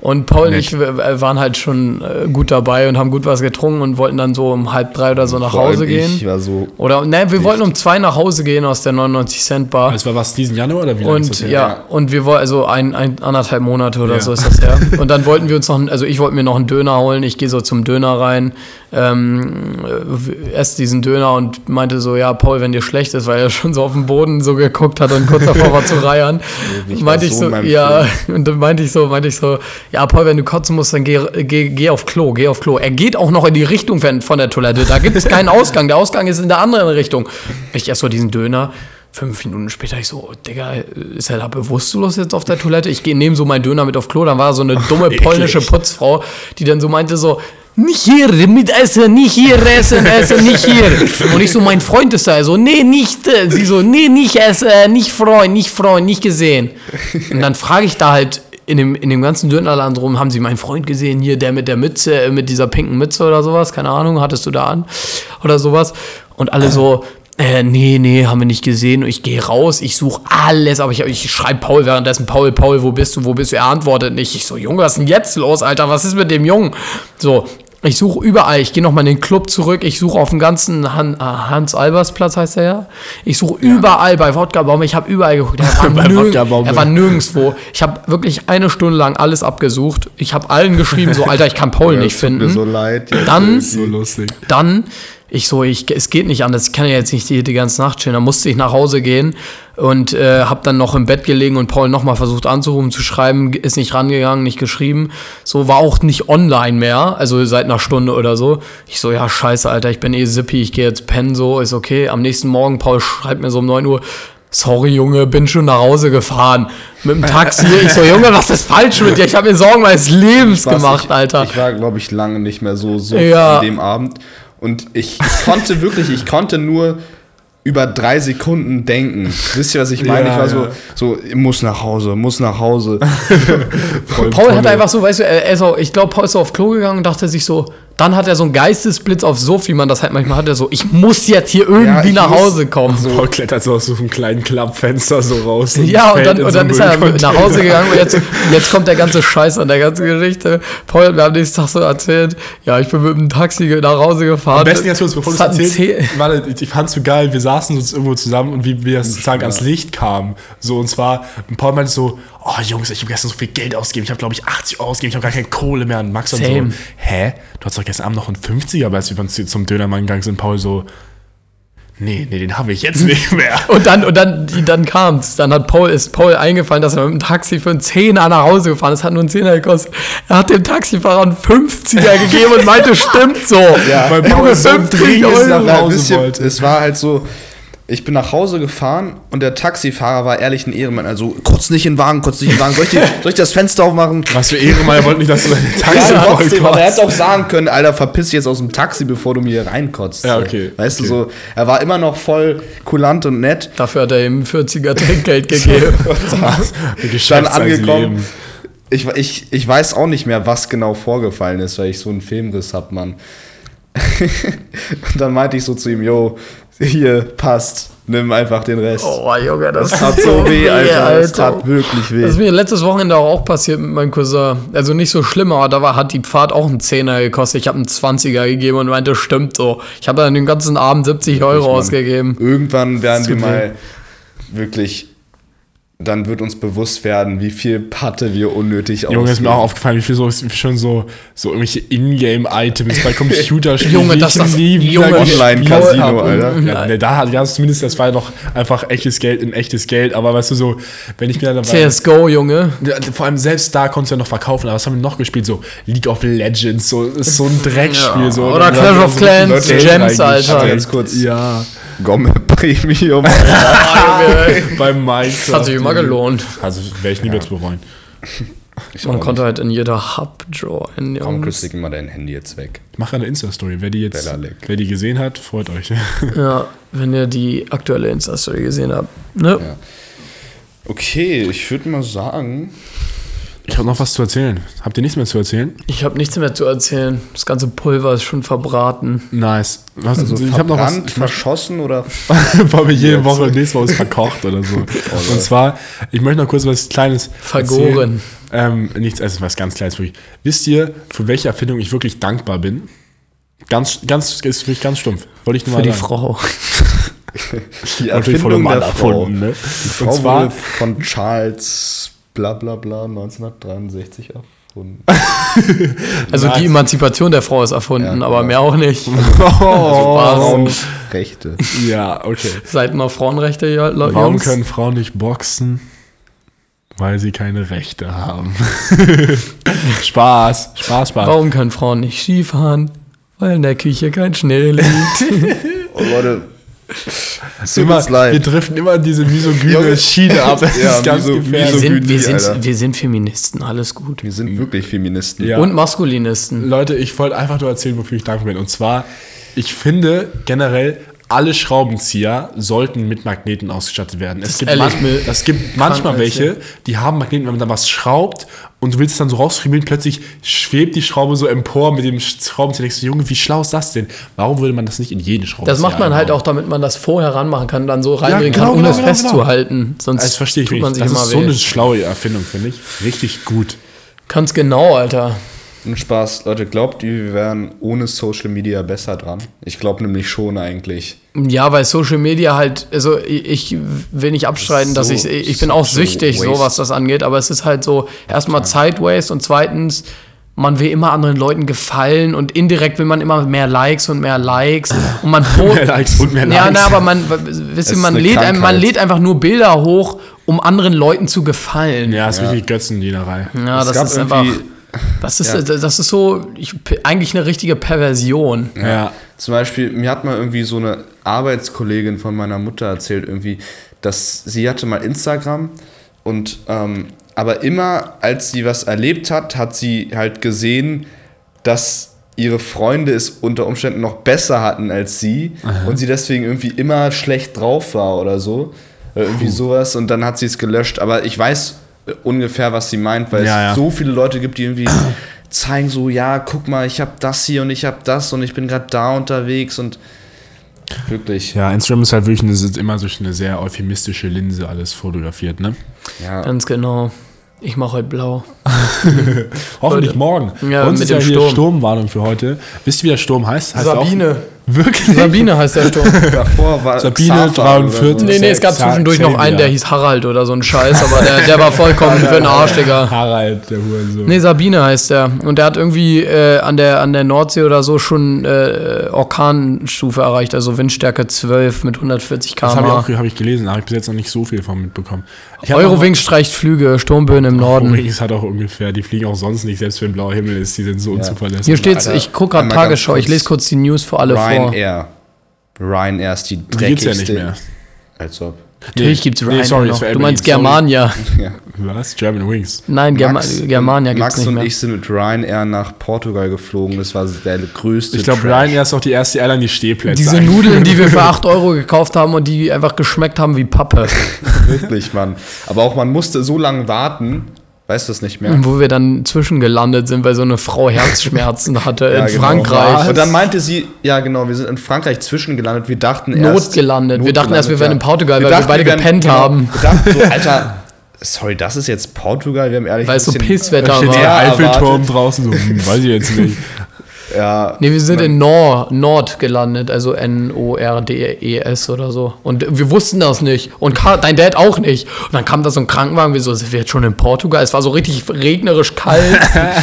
Und Paul und Nett. ich waren halt schon äh, gut dabei und haben gut was getrunken und wollten dann so um halb drei oder so nach Vor Hause gehen. Ich war so. Oder, ne, wir wollten um zwei nach Hause gehen aus der 99 Cent Bar. Es war was diesen Januar oder wie lange ist Und das her? ja, und wir wollten, also ein, ein, anderthalb Monate oder Ja. so ist das her. *laughs* Und dann wollten wir uns noch, also ich wollte mir noch einen Döner holen. Ich gehe so zum Döner rein, ähm, äh, esse diesen Döner und meinte so, ja, Paul, wenn dir schlecht ist, weil er schon so auf den Boden so geguckt hat und kurz davor war zu *laughs* reiern. Ich meinte ich so so, ja, *laughs* und dann meinte ich so, meinte ich so, ja, Paul, wenn du kotzen musst, dann geh, geh, geh auf Klo, geh auf Klo. Er geht auch noch in die Richtung von, der Toilette. Da gibt es *laughs* keinen Ausgang. Der Ausgang ist in der anderen Richtung. Ich esse so diesen Döner. Fünf Minuten später, ich so, Digga, ist er da bewusstlos jetzt auf der Toilette? Ich gehe nehme so meinen Döner mit auf Klo. Dann war so eine dumme *laughs* polnische Putzfrau, die dann so meinte so, nicht hier mit Essen, nicht hier essen, essen, nicht hier. *laughs* Und ich so, mein Freund ist da. Er so, nee, nicht. Sie so, nee, nicht essen, nicht Freund, nicht Freund, nicht gesehen. Und dann frage ich da halt in dem, in dem ganzen Dönerladen drum, haben sie meinen Freund gesehen, hier, der mit der Mütze, äh, mit dieser pinken Mütze oder sowas, keine Ahnung, hattest du da an oder sowas. Und alle so, äh, nee, nee, haben wir nicht gesehen. Und ich gehe raus, ich suche alles, aber ich, ich schreibe Paul währenddessen, Paul, Paul, wo bist du, wo bist du? Er antwortet nicht. Ich so, Junge, was ist denn jetzt los, Alter? Was ist mit dem Jungen? So, ich suche überall. Ich gehe nochmal in den Club zurück. Ich suche auf dem ganzen Han, äh, Hans-Albers-Platz, heißt er ja. Ich suche überall bei Wodka-Baum. Ich habe überall geguckt. Er war, *laughs* nirg er war nirgendwo. Ich habe wirklich eine Stunde lang alles abgesucht. Ich habe allen geschrieben, so, *laughs* Alter, ich kann Paul nicht Es tut mir finden. so leid. jetzt Dann-. So lustig. Dann ich so, ich, es geht nicht anders, ich kann ja jetzt nicht die, die ganze Nacht chillen. Da musste ich nach Hause gehen und äh, habe dann noch im Bett gelegen und Paul nochmal versucht anzurufen, zu schreiben, ist nicht rangegangen, nicht geschrieben. So war auch nicht online mehr, also seit einer Stunde oder so. Ich so, ja, scheiße, Alter, ich bin eh zippy, ich gehe jetzt pennen, so, ist okay. Am nächsten Morgen, Paul schreibt mir so um 9 Uhr, Sorry, Junge, bin schon nach Hause gefahren. Mit dem Taxi. Ich so, *laughs* Junge, was ist falsch mit dir? Ich habe mir Sorgen meines Lebens Was gemacht, ich, Alter. Ich war, glaube ich, lange nicht mehr so, so Ja. an dem Abend. Und ich, ich konnte *laughs* wirklich, ich konnte nur über drei Sekunden denken. Wisst ihr, was ich meine? Ja, ich war so, ja. so, muss nach Hause, muss nach Hause. *laughs* Paul hat einfach so, weißt du, er er ist auch, ich glaube, Paul ist so auf Klo gegangen und dachte sich so, dann hat er so einen Geistesblitz auf so, wie man das halt manchmal hat, er so, ich muss jetzt hier irgendwie Ja, ich nach Hause kommen. Paul klettert so aus so einem kleinen Klappfenster so raus. Ja, und dann, und so dann ist er nach Hause gegangen und jetzt, jetzt kommt der ganze Scheiß an der ganzen Geschichte. Paul hat mir am nächsten Tag so erzählt, ja, ich bin mit dem Taxi nach Hause gefahren. Am besten jetzt kurz, bevor du es Zeh- warte, ich fand's so geil, wir saßen uns irgendwo zusammen und wie wir sozusagen ans Licht kamen. So, und zwar, und Paul meinte so, oh Jungs, ich habe gestern so viel Geld ausgegeben, ich habe glaube ich 80 Euro ausgegeben, ich habe gar keine Kohle mehr. Und Max dann Same. so, hä? Du hast doch gestern Abend noch einen 50er, aber als wir zum Dönermann gegangen sind, Paul so, nee, nee, den habe ich jetzt nicht *laughs* mehr. Und dann, und dann, dann kam's. Dann hat Paul, ist Paul eingefallen, dass er mit dem Taxi für einen Zehner nach Hause gefahren ist. Hat nur einen Zehner gekostet. Er hat dem Taxifahrer einen 50er gegeben und meinte, *laughs* stimmt so. Weil Paul Junge, so 50 dringend Euro. nach Ja, Hause wollte. es war halt so, ich bin nach Hause gefahren und der Taxifahrer war ehrlich ein Ehrenmann. Also, kurz nicht in den Wagen, kurz nicht in den Wagen. Soll ich, die, *laughs* soll ich das Fenster aufmachen? Was für Ehre, er wollte nicht, dass du deine Taxi *laughs* Ja, trotzdem, aber er hätte auch sagen können, Alter, verpiss dich jetzt aus dem Taxi, bevor du mir hier reinkotzt. Ja, So. okay, Weißt okay. du, so, er war immer noch voll kulant und nett. Dafür hat er ihm 40er Trinkgeld *laughs* gegeben. Dann seines angekommen. Ich, ich, ich weiß auch nicht mehr, was genau vorgefallen ist, weil ich so einen Filmriss hab, Mann. und dann meinte ich so zu ihm, yo, hier, passt, nimm einfach den Rest. Oh, Junge, das, Das tat so *laughs* weh, Alter. Das tat wirklich weh. Das ist mir letztes Wochenende auch passiert mit meinem Cousin. Also nicht so schlimm, aber da war, hat die Fahrt auch einen Zehner gekostet. Ich habe einen 20er gegeben und meinte, stimmt so. Ich habe dann den ganzen Abend 70 Euro Mann. ausgegeben. Irgendwann werden wir mal wirklich, dann wird uns bewusst werden, wie viel Patte wir unnötig Junge, ist mir auch ausgeben. aufgefallen, wie viel so wie schon so, so irgendwelche Ingame-Items bei Computerspielen, Junge, das- ich das- nie wieder Junge, Online-Casino. Alter. Ja, ne, da hat ja zumindest, das war ja noch einfach echtes Geld in echtes Geld, aber weißt du so, wenn ich mir dann dabei, CSGO, Junge. Vor allem selbst da konntest du ja noch verkaufen, aber was haben wir noch gespielt? So League of Legends, so ist so ein Dreckspiel. Ja, so, oder Clash of Clans, Gems. Alter. Ganz kurz. Ja, Gomme Premium. *laughs* beim Minecraft. Hat sich immer gelohnt. Also werde ich nie mehr zu bereuen. Man konnte halt in jeder Hub joinen. Komm, Jungs. Chris, leg mal dein Handy jetzt weg. Ich mache eine Insta-Story. Wer die jetzt, wer die gesehen hat, freut euch. *laughs* Ja, wenn ihr die aktuelle Insta-Story gesehen habt. Ne? Ja. Okay, ich würde mal sagen, Ich habe noch was zu erzählen. Habt ihr nichts mehr zu erzählen? Ich habe nichts mehr zu erzählen. Das ganze Pulver ist schon verbraten. Nice. Was, also ich habe noch was. verschossen oder *laughs* Weil wir jede Woche nächste Woche ist verkocht oder so. *laughs* Und zwar, ich möchte noch kurz was Kleines. Vergoren. Ähm, nichts, also was ganz Kleines wirklich. Wisst ihr, für welche Erfindung ich wirklich dankbar bin? Ganz, ganz, ist wirklich ganz stumpf. Wollte ich nur Für mal die sagen. Frau. *laughs* die Erfindung der Frau. erfunden, ne? Die Frau Und zwar, wurde von Charles bla bla bla 1963 erfunden. *laughs* Also Nice. die Emanzipation der Frau ist erfunden, Ja, aber ja. mehr auch nicht. *laughs* oh, *laughs* Frauenrechte. ja, okay. Seid mal Frauenrechte, ja, Leute. Warum Jungs. können Frauen nicht boxen? Weil sie keine Rechte haben. Spaß, Spaß, Spaß. Warum können Frauen nicht Skifahren? Weil in der Küche kein Schnee liegt. Oh Leute, Immer, wir driften immer in diese misogyne. Schiene ab. *laughs* Das Ja, ist ganz miso- wir, gefährlich. miso- sind, wir, sind, wir sind Feministen, alles gut. Wir sind wirklich Feministen. Ja. Und Maskulinisten. Leute, ich wollte einfach nur erzählen, wofür ich dankbar bin. Und zwar, ich finde generell, alle Schraubenzieher sollten mit Magneten ausgestattet werden. Es gibt, ehrlich, man, mir- es gibt manchmal welche, die haben Magneten, wenn man da was schraubt und du willst es dann so rausfriemeln, plötzlich schwebt die Schraube so empor mit dem Schraubenzieher. Denkst du, Junge, wie schlau ist das denn? Warum würde man das nicht in jeden Schraubenzieher Das macht man halt auch, damit man das vorher ranmachen kann, dann so reinbringen genau, kann, ohne genau, es genau, festzuhalten. Sonst Das verstehe ich tut man nicht. sich Das immer ist so weh. eine schlaue Erfindung, finde ich. Richtig gut. Ganz genau, Alter. Und Spaß, Leute, glaubt ihr, wir wären ohne Social Media besser dran? Ich glaube nämlich schon eigentlich. Ja, weil Social Media halt, also ich, will nicht abstreiten, dass So- ich, ich bin auch süchtig, so was das angeht, aber es ist halt so, erstmal Zeit-Waste und zweitens, man will immer anderen Leuten gefallen und indirekt will man immer mehr Likes und mehr Likes *laughs* und man Mehr Likes und mehr Ja, Likes. na, aber man, wisst ihr, man lädt, ein, man lädt einfach nur Bilder hoch, um anderen Leuten zu gefallen. Ja, ist richtig Götzendienerei. Ja, Es das gab ist einfach, irgendwie- das ist, Ja. das ist so, ich, eigentlich eine richtige Perversion. Ja. Zum Beispiel, mir hat mal irgendwie so eine Arbeitskollegin von meiner Mutter erzählt, irgendwie, dass sie hatte mal Instagram und ähm, aber immer, als sie was erlebt hat, hat sie halt gesehen, dass ihre Freunde es unter Umständen noch besser hatten als sie und sie deswegen irgendwie immer schlecht drauf war oder so. Irgendwie sowas und dann hat sie es gelöscht. Aber ich weiß äh, ungefähr, was sie meint, weil Ja, es ja. so viele Leute gibt, die irgendwie *clears throat* zeigen so, ja, guck mal, ich habe das hier und ich habe das und ich bin gerade da unterwegs und wirklich. Ja, Instagram ist halt wirklich eine, ist immer durch eine sehr euphemistische Linse alles fotografiert, ne? Ja, Ganz genau. Ich mache heute blau. *laughs* Hoffentlich Leute. morgen. Ja, Bei uns mit ist ja Sturm. Sturmwarnung für heute. Wisst ihr, wie der Sturm heißt? heißt Sabine. Auch, wirklich? Sabine heißt der Sturm. *laughs* davor war Sabine, Xaver oder 43. Nee, nee, es gab zwischendurch noch einen, der hieß Harald oder so ein Scheiß, aber der, der war vollkommen für den Arsch, Digga. Harald, der Hurensohn. Nee, Sabine heißt der. Und der hat irgendwie äh, an, der, an der Nordsee oder so schon äh, Orkanstufe erreicht, also Windstärke 12 mit 140 das habe ich km/h. auch hab ich gelesen, da habe ich bis jetzt noch nicht so viel von mitbekommen. Eurowings streicht Flüge, Sturmböen im Norden. Eurowings hat auch ungefähr, die fliegen auch sonst nicht, selbst wenn blauer Himmel ist, die sind so unzuverlässig. Hier steht's, ich gucke gerade Tagesschau, ich lese kurz die News für alle vor. Ryanair. Ryanair ist die Die gibt's dreckigste. ja nicht mehr. Als ob. Natürlich gibt's Ryanair sorry, noch. Du meinst. Germania. *laughs* Ja. Was? German Wings. Nein, Germa Max, Germania gibt's Max nicht und mehr. ich sind mit Ryanair nach Portugal geflogen. Das war der größte Ich glaube. Ryanair ist auch die erste Airline, die Stehplätze Diese. Nudeln, die wir für *laughs* 8 Euro gekauft haben und die einfach geschmeckt haben wie Pappe. *laughs* Wirklich, Mann. Aber auch man musste so lange warten. Weißt du das nicht mehr? Wo wir dann zwischengelandet sind, weil so eine Frau Herzschmerzen *laughs* hatte Ja, in genau. Frankreich. Und dann meinte sie, ja genau, wir sind in Frankreich zwischengelandet. Wir dachten erst... Notgelandet. Wir dachten erst, wir wären in Portugal, weil wir dachten, beide wären- gepennt genau, haben. Wir dachten so, *laughs* Alter, sorry, das ist jetzt Portugal? Wir haben ehrlich Weil es so ein bisschen- Pisswetter Steht war. der Ja, Eiffelturm erwartet. draußen so, hm, weiß ich jetzt nicht. *laughs* Ja, Nee, wir sind in Nord, Nord gelandet, also N-O-R-D-E-S oder so. Und wir wussten das nicht. Und dein Dad auch nicht. Und dann kam da so ein Krankenwagen, wir so, sind wir jetzt schon in Portugal? Es war so richtig regnerisch kalt.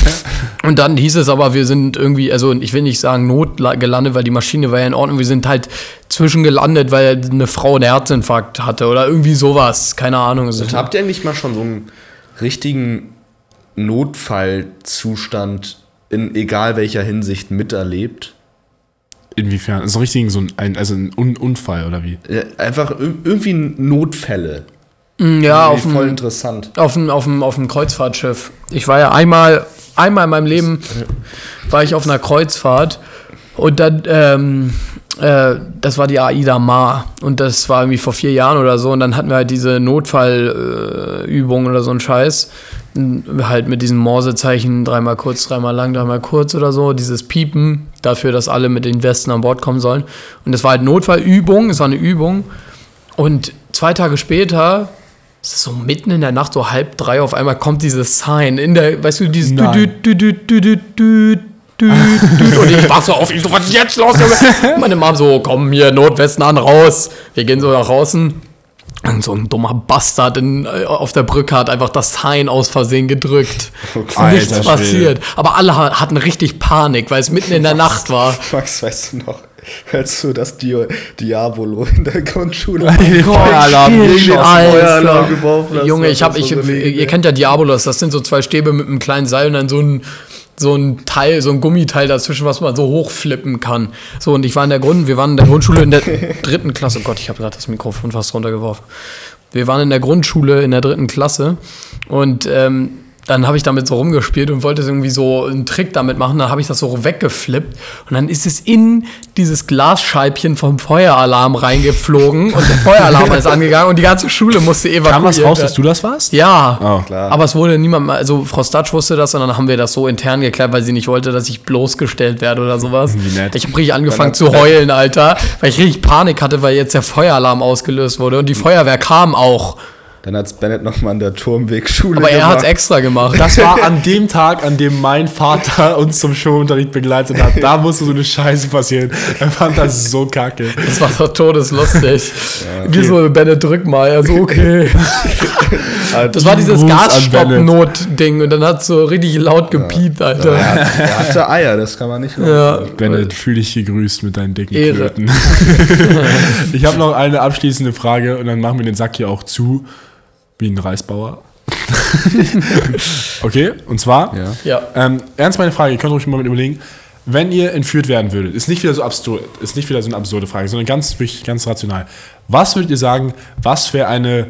*laughs* und dann hieß es aber, wir sind irgendwie, also ich will nicht sagen Not gelandet, weil die Maschine war ja in Ordnung. Wir sind halt zwischengelandet, weil eine Frau einen Herzinfarkt hatte oder irgendwie sowas. Keine Ahnung. Und habt ihr eigentlich mal schon so einen richtigen Notfallzustand in egal welcher Hinsicht miterlebt? Inwiefern? So richtig so ein, also ein Un Unfall oder wie? Einfach ir- irgendwie Notfälle. ja, auf dem, voll interessant. Auf dem, auf dem, auf dem Kreuzfahrtschiff. Ich war ja einmal, einmal in meinem Leben war ich auf einer Kreuzfahrt und dann, ähm, äh, das war die Aida Mar und das war irgendwie vor vier Jahren oder so und dann hatten wir halt diese Notfallübung äh, oder so ein Scheiß. Halt mit diesem Morsezeichen, dreimal kurz, dreimal lang, dreimal kurz oder so, dieses Piepen dafür, dass alle mit den Westen an Bord kommen sollen. Und das war halt Notfallübung, es war eine Übung. Und zwei Tage später, es ist so mitten in der Nacht, so halb drei, auf einmal kommt dieses Sign in der, weißt du, dieses Nein. dü, dü, dü, dü, dü, dü, dü. Und ich wach so auf, ich so, was ist jetzt los? *laughs* Meine Mom so, komm hier, Notwesten an, raus. Wir gehen so nach draußen. *clears throat* So ein dummer Bastard in, äh, auf der Brücke hat einfach das Sign aus Versehen gedrückt. *laughs* Alter Nichts Schwede. passiert. Aber alle ha- hatten richtig Panik, weil es mitten in der Nacht war. *laughs* Max, weißt du noch, als du das Dio Diabolo in der Grundschule Feueralarm Stimmt, geschossen, Alter. Feueralarm geworfen hast, Junge, ich habe, war ich, ihr kennt ja Diabolos, das sind so zwei Stäbe mit einem kleinen Seil und dann so ein, so ein Teil, so ein Gummiteil dazwischen, was man so hochflippen kann. So, und ich war in der Grund, wir waren in der Grundschule in der *laughs* dritten Klasse. Oh Gott, ich habe gerade das Mikrofon fast runtergeworfen. Wir waren in der Grundschule in der dritten Klasse und ähm, dann habe ich damit so rumgespielt und wollte irgendwie so einen Trick damit machen. Dann habe ich das so weggeflippt und dann ist es in dieses Glasscheibchen vom Feueralarm reingeflogen und der Feueralarm *laughs* ist angegangen und die ganze Schule musste evakuiert Kam was raus, dass du das warst? Ja, Oh. Klar. aber es wurde niemand, also Frau Statsch wusste das und dann haben wir das so intern geklärt, weil sie nicht wollte, dass ich bloßgestellt werde oder sowas. Ich habe richtig angefangen zu heulen, Alter, weil ich richtig Panik hatte, weil jetzt der Feueralarm ausgelöst wurde und die Feuerwehr kam auch. Dann hat es Bennett nochmal an der Turmwegschule Aber er gemacht. hat es extra gemacht. Das war an dem Tag, an dem mein Vater uns zum Showunterricht begleitet hat. Da musste so eine Scheiße passieren. Er fand das so kacke. Das war doch todeslustig. Wie so, Bennett, drück mal. Er so, okay. *laughs* Das war dieses Gasstopp-Not-Ding und dann hat so richtig laut gepiept, Alter. Er, er hatte Eier, das kann man nicht Ja. Bennett, fühl dich gegrüßt mit deinen dicken Ehre. Klöten. *laughs* ich habe noch eine abschließende Frage und dann machen wir den Sack hier auch zu. Wie ein Reisbauer. *laughs* okay, und zwar, Ja. Ja. ähm, ernst meine Frage, ihr könnt euch mal mit überlegen, wenn ihr entführt werden würdet, ist nicht wieder so absurd, ist nicht wieder so eine absurde Frage, sondern ganz, wirklich ganz rational. Was würdet ihr sagen, was wäre eine,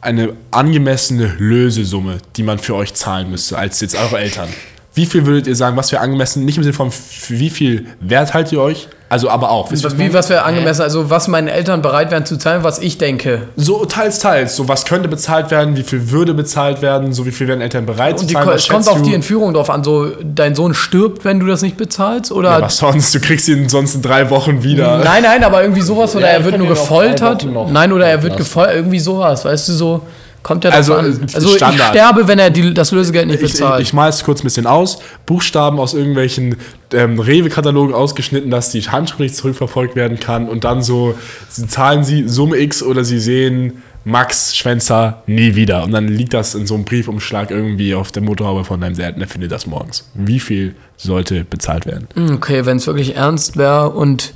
eine angemessene Lösesumme, die man für euch zahlen müsste, als jetzt eure Eltern? Wie viel würdet ihr sagen, was wäre angemessen, nicht im Sinne von, für wie viel Wert haltet ihr euch, also aber auch. Wie, was wäre angemessen? Also, was meine Eltern bereit wären zu zahlen, was ich denke. So teils, teils. So was könnte bezahlt werden, wie viel würde bezahlt werden, so wie viel wären Eltern bereit zu Und zahlen. was es kommt auf die Entführung drauf an. So, dein Sohn stirbt, wenn du das nicht bezahlst? Oder. Ja, was sonst? Du kriegst ihn sonst in drei Wochen wieder. Nein, nein, aber irgendwie sowas. Oder Ja, er wird nur gefoltert. Nein, oder er wird gefoltert. Irgendwie sowas. Weißt du, so. Kommt ja Also, an. äh, Also, ich Standard. sterbe, wenn er die, das Lösegeld nicht Ich, ich, bezahlt. ich mal es kurz ein bisschen aus. Buchstaben aus irgendwelchen ähm, Rewe-Katalogen ausgeschnitten, dass die Handschrift nicht zurückverfolgt werden kann. Und dann so, sie zahlen sie Summe X oder sie sehen Max Schwänzer nie wieder. Und dann liegt das in so einem Briefumschlag irgendwie auf der Motorhaube von deinem Dad und er findet das morgens. Wie viel sollte bezahlt werden? Okay, wenn es wirklich ernst wäre und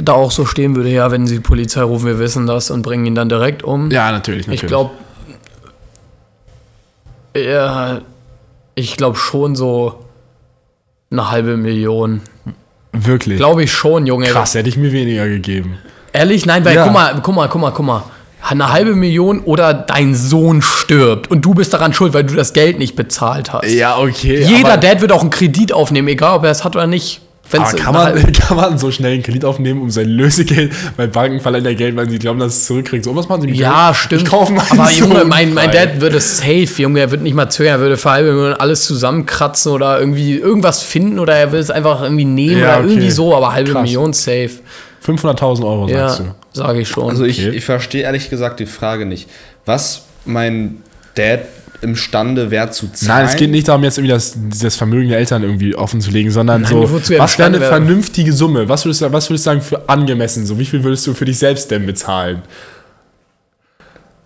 da auch so stehen würde, ja, wenn sie die Polizei rufen, wir wissen das und bringen ihn dann direkt um. Ja, natürlich, natürlich. ich glaube, ja, ich glaube schon so eine halbe Million. Wirklich. Glaube ich schon, Junge. Krass, hätte ich mir weniger gegeben. Ehrlich? Nein, weil Ja. guck mal, guck mal, guck mal, guck mal. Eine halbe Million oder dein Sohn stirbt und du bist daran schuld, weil du das Geld nicht bezahlt hast. Ja, okay. Jeder Dad wird auch einen Kredit aufnehmen, egal ob er es hat oder nicht. Wenn's aber kann, eine halbe- man, *laughs* kann man so schnell einen Kredit aufnehmen, um sein Lösegeld *laughs* bei Banken verleihen ja Geld, weil sie glauben, dass es zurückkriegt. So, was machen sie mit Ja, Geld? stimmt. Ich kaufe Aber Junge, mein, mein. Dad würde safe, Junge, er würde nicht mal zögern, er würde vor allem alles zusammenkratzen oder irgendwie irgendwas finden oder er will es einfach irgendwie nehmen Ja, oder okay. irgendwie so, aber halbe Krass. Million safe. 500.000 Euro, Ja, sagst du. sage ich schon. Also ich, Okay. ich verstehe ehrlich gesagt die Frage nicht. Was mein Dad imstande wäre zu zahlen. Nein, es geht nicht darum, jetzt irgendwie das, das Vermögen der Eltern irgendwie offen zu legen, sondern Nein, so, wozu was wäre eine wäre. vernünftige Summe? Was würdest, du, was würdest du sagen für angemessen? So, wie viel würdest du für dich selbst denn bezahlen?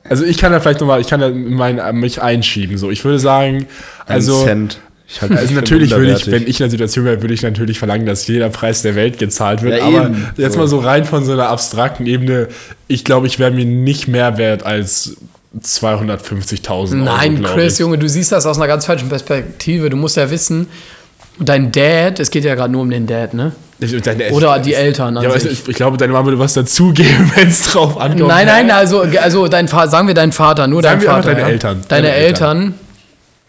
Also ich kann da vielleicht nochmal, ich kann da mein, mich einschieben. So, ich würde sagen, Ein also, Cent. Ich halte also natürlich würde ich, wenn ich in der Situation wäre, würde ich natürlich verlangen, dass jeder Preis der Welt gezahlt wird. Ja, aber eben. jetzt So. mal so rein von so einer abstrakten Ebene, ich glaube, ich wäre mir nicht mehr wert als 250.000 Euro. Nein, glaub Chris, ich. Junge, du siehst das aus einer ganz falschen Perspektive. Du musst ja wissen, dein Dad, es geht ja gerade nur um den Dad, ne? Ich- deine- Oder die Eltern Ja, ich, ich glaube, deine Mama würde was dazugeben, *laughs* wenn es drauf ankommt. Nein, nein, also, also dein Vater, sagen wir dein Vater, nur Sagen dein Vater. deine ja? Eltern. Deine, Deine Eltern.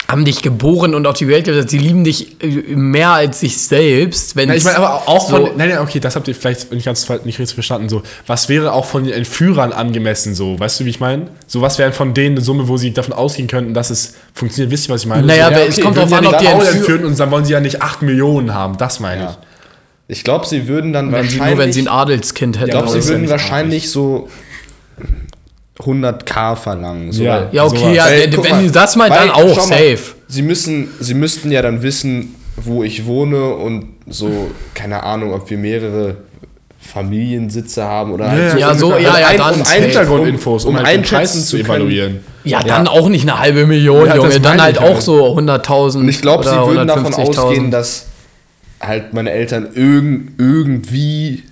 Haben dich geboren und auf die Welt gesetzt. Sie lieben dich äh, mehr als sich selbst. Wenn ich meine aber auch so, von. Nein, nein, okay, das habt ihr vielleicht nicht ganz nicht richtig verstanden. So, was wäre auch von den Entführern angemessen? So, weißt du, wie ich meine? So, was wäre von denen eine Summe, wo sie davon ausgehen könnten, dass es funktioniert? Wisst ihr, was ich meine? Naja, so, aber es kommt drauf an, ja ob nicht die entführen und dann wollen sie ja nicht 8 Millionen haben. Das meine Ja. Ich glaube, sie würden dann wenn sie, wahrscheinlich. nur wenn sie ein Adelskind hätten. ich glaube, sie ja würden wahrscheinlich so 100k verlangen. So, Ja. weil- ja, okay, ja, Weil, wenn mal, das meint, weil, dann auch mal, safe. Sie müssen, sie müssten ja dann wissen, wo ich wohne und so, keine Ahnung, ob wir mehrere Familiensitze haben oder halt Ja, so, ja, ja, ein- dann um Hintergrundinfos, um, um halt einschätzen zu evaluieren. Ja, dann auch nicht eine halbe Million, Ja, Junge. Dann halt auch halt. so 100.000. Und ich glaube, sie würden davon 150.000. ausgehen, dass halt meine Eltern irgend, irgendwie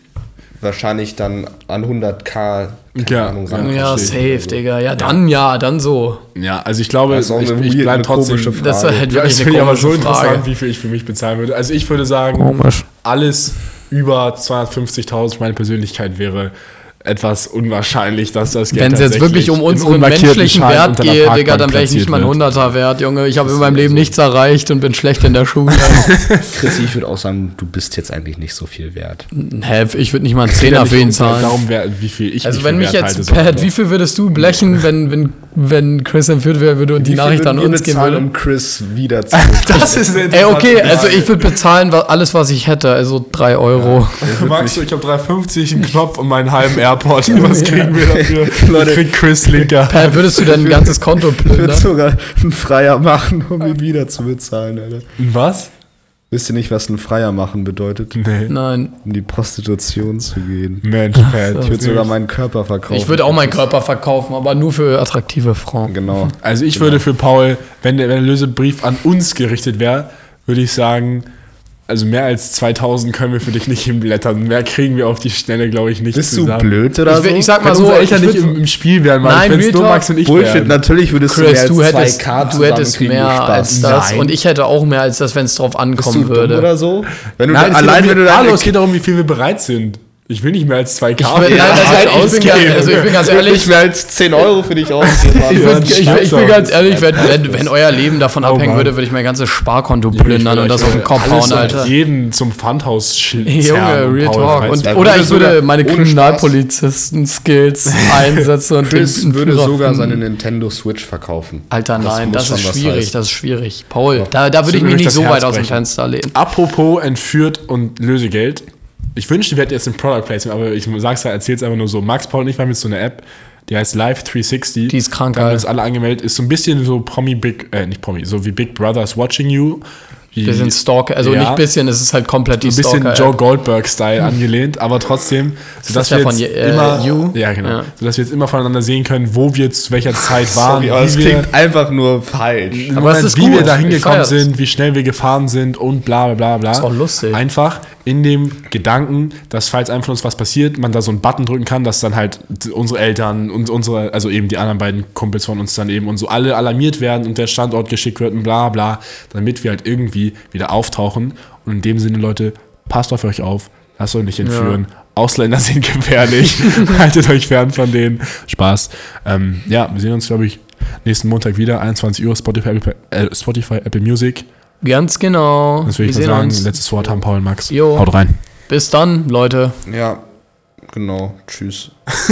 wahrscheinlich dann an 100k keine Ja, Ahnung, ja. Ja, safe, Digga. Ja, dann ja, dann so. Ja, also ich glaube, Das ist auch ich, ich bleibe trotzdem. komische Frage. Das ist halt Ja, wirklich das eine finde ich aber so interessant, Frage. wie viel ich für mich bezahlen würde. Also ich würde sagen, Komisch. alles über 250.000 meine Persönlichkeit wäre etwas unwahrscheinlich, dass das Geld Wenn es jetzt tatsächlich wirklich um unseren menschlichen Schein Wert geht, Digga, dann wäre ich nicht mal ein wird. Hunderter wert, Junge. Ich habe in meinem Leben nichts erreicht und bin schlecht in der Schule. *laughs* Chrissy, ich würde auch sagen, du bist jetzt eigentlich nicht so viel wert. Hä, ich würde nicht mal einen Zehner für ihn zahlen. Darum, wer, wie viel ich Also wenn mich wert jetzt, Pat, wie viel würdest du blechen, wenn, wenn wenn Chris entführt werden würde und die Wie viel Nachricht an uns gehen bezahlen, würde. um Chris wieder *laughs* zu Das ist eine Ey, okay, also ich würde bezahlen alles, was ich hätte, also 3 Euro. Max, ich habe 3,50, einen Knopf und meinen halben Airport. *laughs* Was kriegen wir dafür? Leute. Ich krieg Chris Linker. Per, würdest du dein ganzes Konto Ich würde plündern? sogar einen Freier machen, um ihn wieder zu bezahlen, Alter. Was? Wisst ihr nicht, was ein Freier machen bedeutet? Nee. Nein. In die Prostitution zu gehen. Mensch, Pat. Ich würde sogar meinen Körper verkaufen. Ich würde auch meinen Körper verkaufen, aber nur für attraktive Frauen. Genau. Also ich würde für Paul, wenn der, wenn der Lösebrief an uns gerichtet wäre, würde ich sagen, also mehr als 2000 können wir für dich nicht hinblättern. Mehr kriegen wir auf die Schnelle, glaube ich, nicht Bist du zusammen. blöd oder Ich, so? ich sag Wenn mal so, unsere Eltern ich nicht im, im Spiel wären, Nein, wenn es nur. Max und ich Bullshit, wären. natürlich würdest du mehr Chris, als du hättest, 2K du hättest mehr Spaß. als das Nein. und ich hätte auch mehr als das, wenn es drauf Bist du ankommen dumm würde. oder so? Wenn du Nein, da, allein wenn du deine Hallo, es geht darum, wie viel wir bereit sind. Ich will nicht mehr als 2K. Ich, will, nein, also, ich, bin, ganz- also ich bin ganz Ich würde ehrlich, nicht mehr als 10 Euro für dich ausgeben. *laughs* ich, Ja, ich, ich, bin ganz ehrlich, wenn, wenn, wenn euer Leben davon Oh abhängen Mann. würde, würde ich mein ganzes Sparkonto plündern und das auf den Kopf hauen, Alter. jeden zum Pfandhaus schildern. *laughs* Junge, Real Talk. Und, oder ich würde meine Kriminalpolizisten-Skills einsetzen und Chris *laughs* den würde Führer sogar seine Nintendo Switch verkaufen. Alter, nein, das, schon ist schwierig, das ist schwierig. Paul, da, da würde ich mich nicht das so weit aus dem. Fenster lehnen. Apropos entführt und Lösegeld. Ich wünschte, wir hätten jetzt ein Product Placement, aber ich sag's ja, erzähl's einfach nur so. Max Paul und ich waren mit so einer App, die heißt Live 360. Die ist krank Da haben wir uns alle angemeldet. Ist so ein bisschen so Promi Big, äh, nicht Promi, so wie Big Brothers Watching You. Wie, Wir sind Stalker, also Ja. nicht bisschen, es ist halt komplett die ein bisschen Stalker. Joe Goldberg-Style angelehnt, aber trotzdem, sodass wir von jetzt Je- äh, immer, You? ja genau, Ja. sodass wir jetzt immer voneinander sehen können, wo wir zu welcher Zeit *laughs* waren, Sorry, aber es wir, klingt einfach nur falsch. Aber es Moment, ist wie gut. wir da hingekommen das. sind, wie schnell wir gefahren sind und bla bla bla bla. Ist auch lustig. Einfach in dem Gedanken, dass falls einem von uns was passiert, man da so einen Button drücken kann, dass dann halt unsere Eltern und unsere, also eben die anderen beiden Kumpels von uns dann eben und so alle alarmiert werden und der Standort geschickt wird und bla bla, damit wir halt irgendwie wieder auftauchen. Und in dem Sinne, Leute, passt auf euch auf, lasst euch nicht entführen. Ausländer sind gefährlich. *laughs* Haltet euch fern von denen. Spaß. Ähm, ja, wir sehen uns, glaube ich, nächsten Montag wieder, 21 Uhr, Spotify, Apple, äh, Spotify, Apple Music. Ganz genau. Das will ich mal sagen. uns. Letztes Wort haben Paul und Max. Jo. Haut rein. Bis dann, Leute. Ja, genau. Tschüss. *laughs*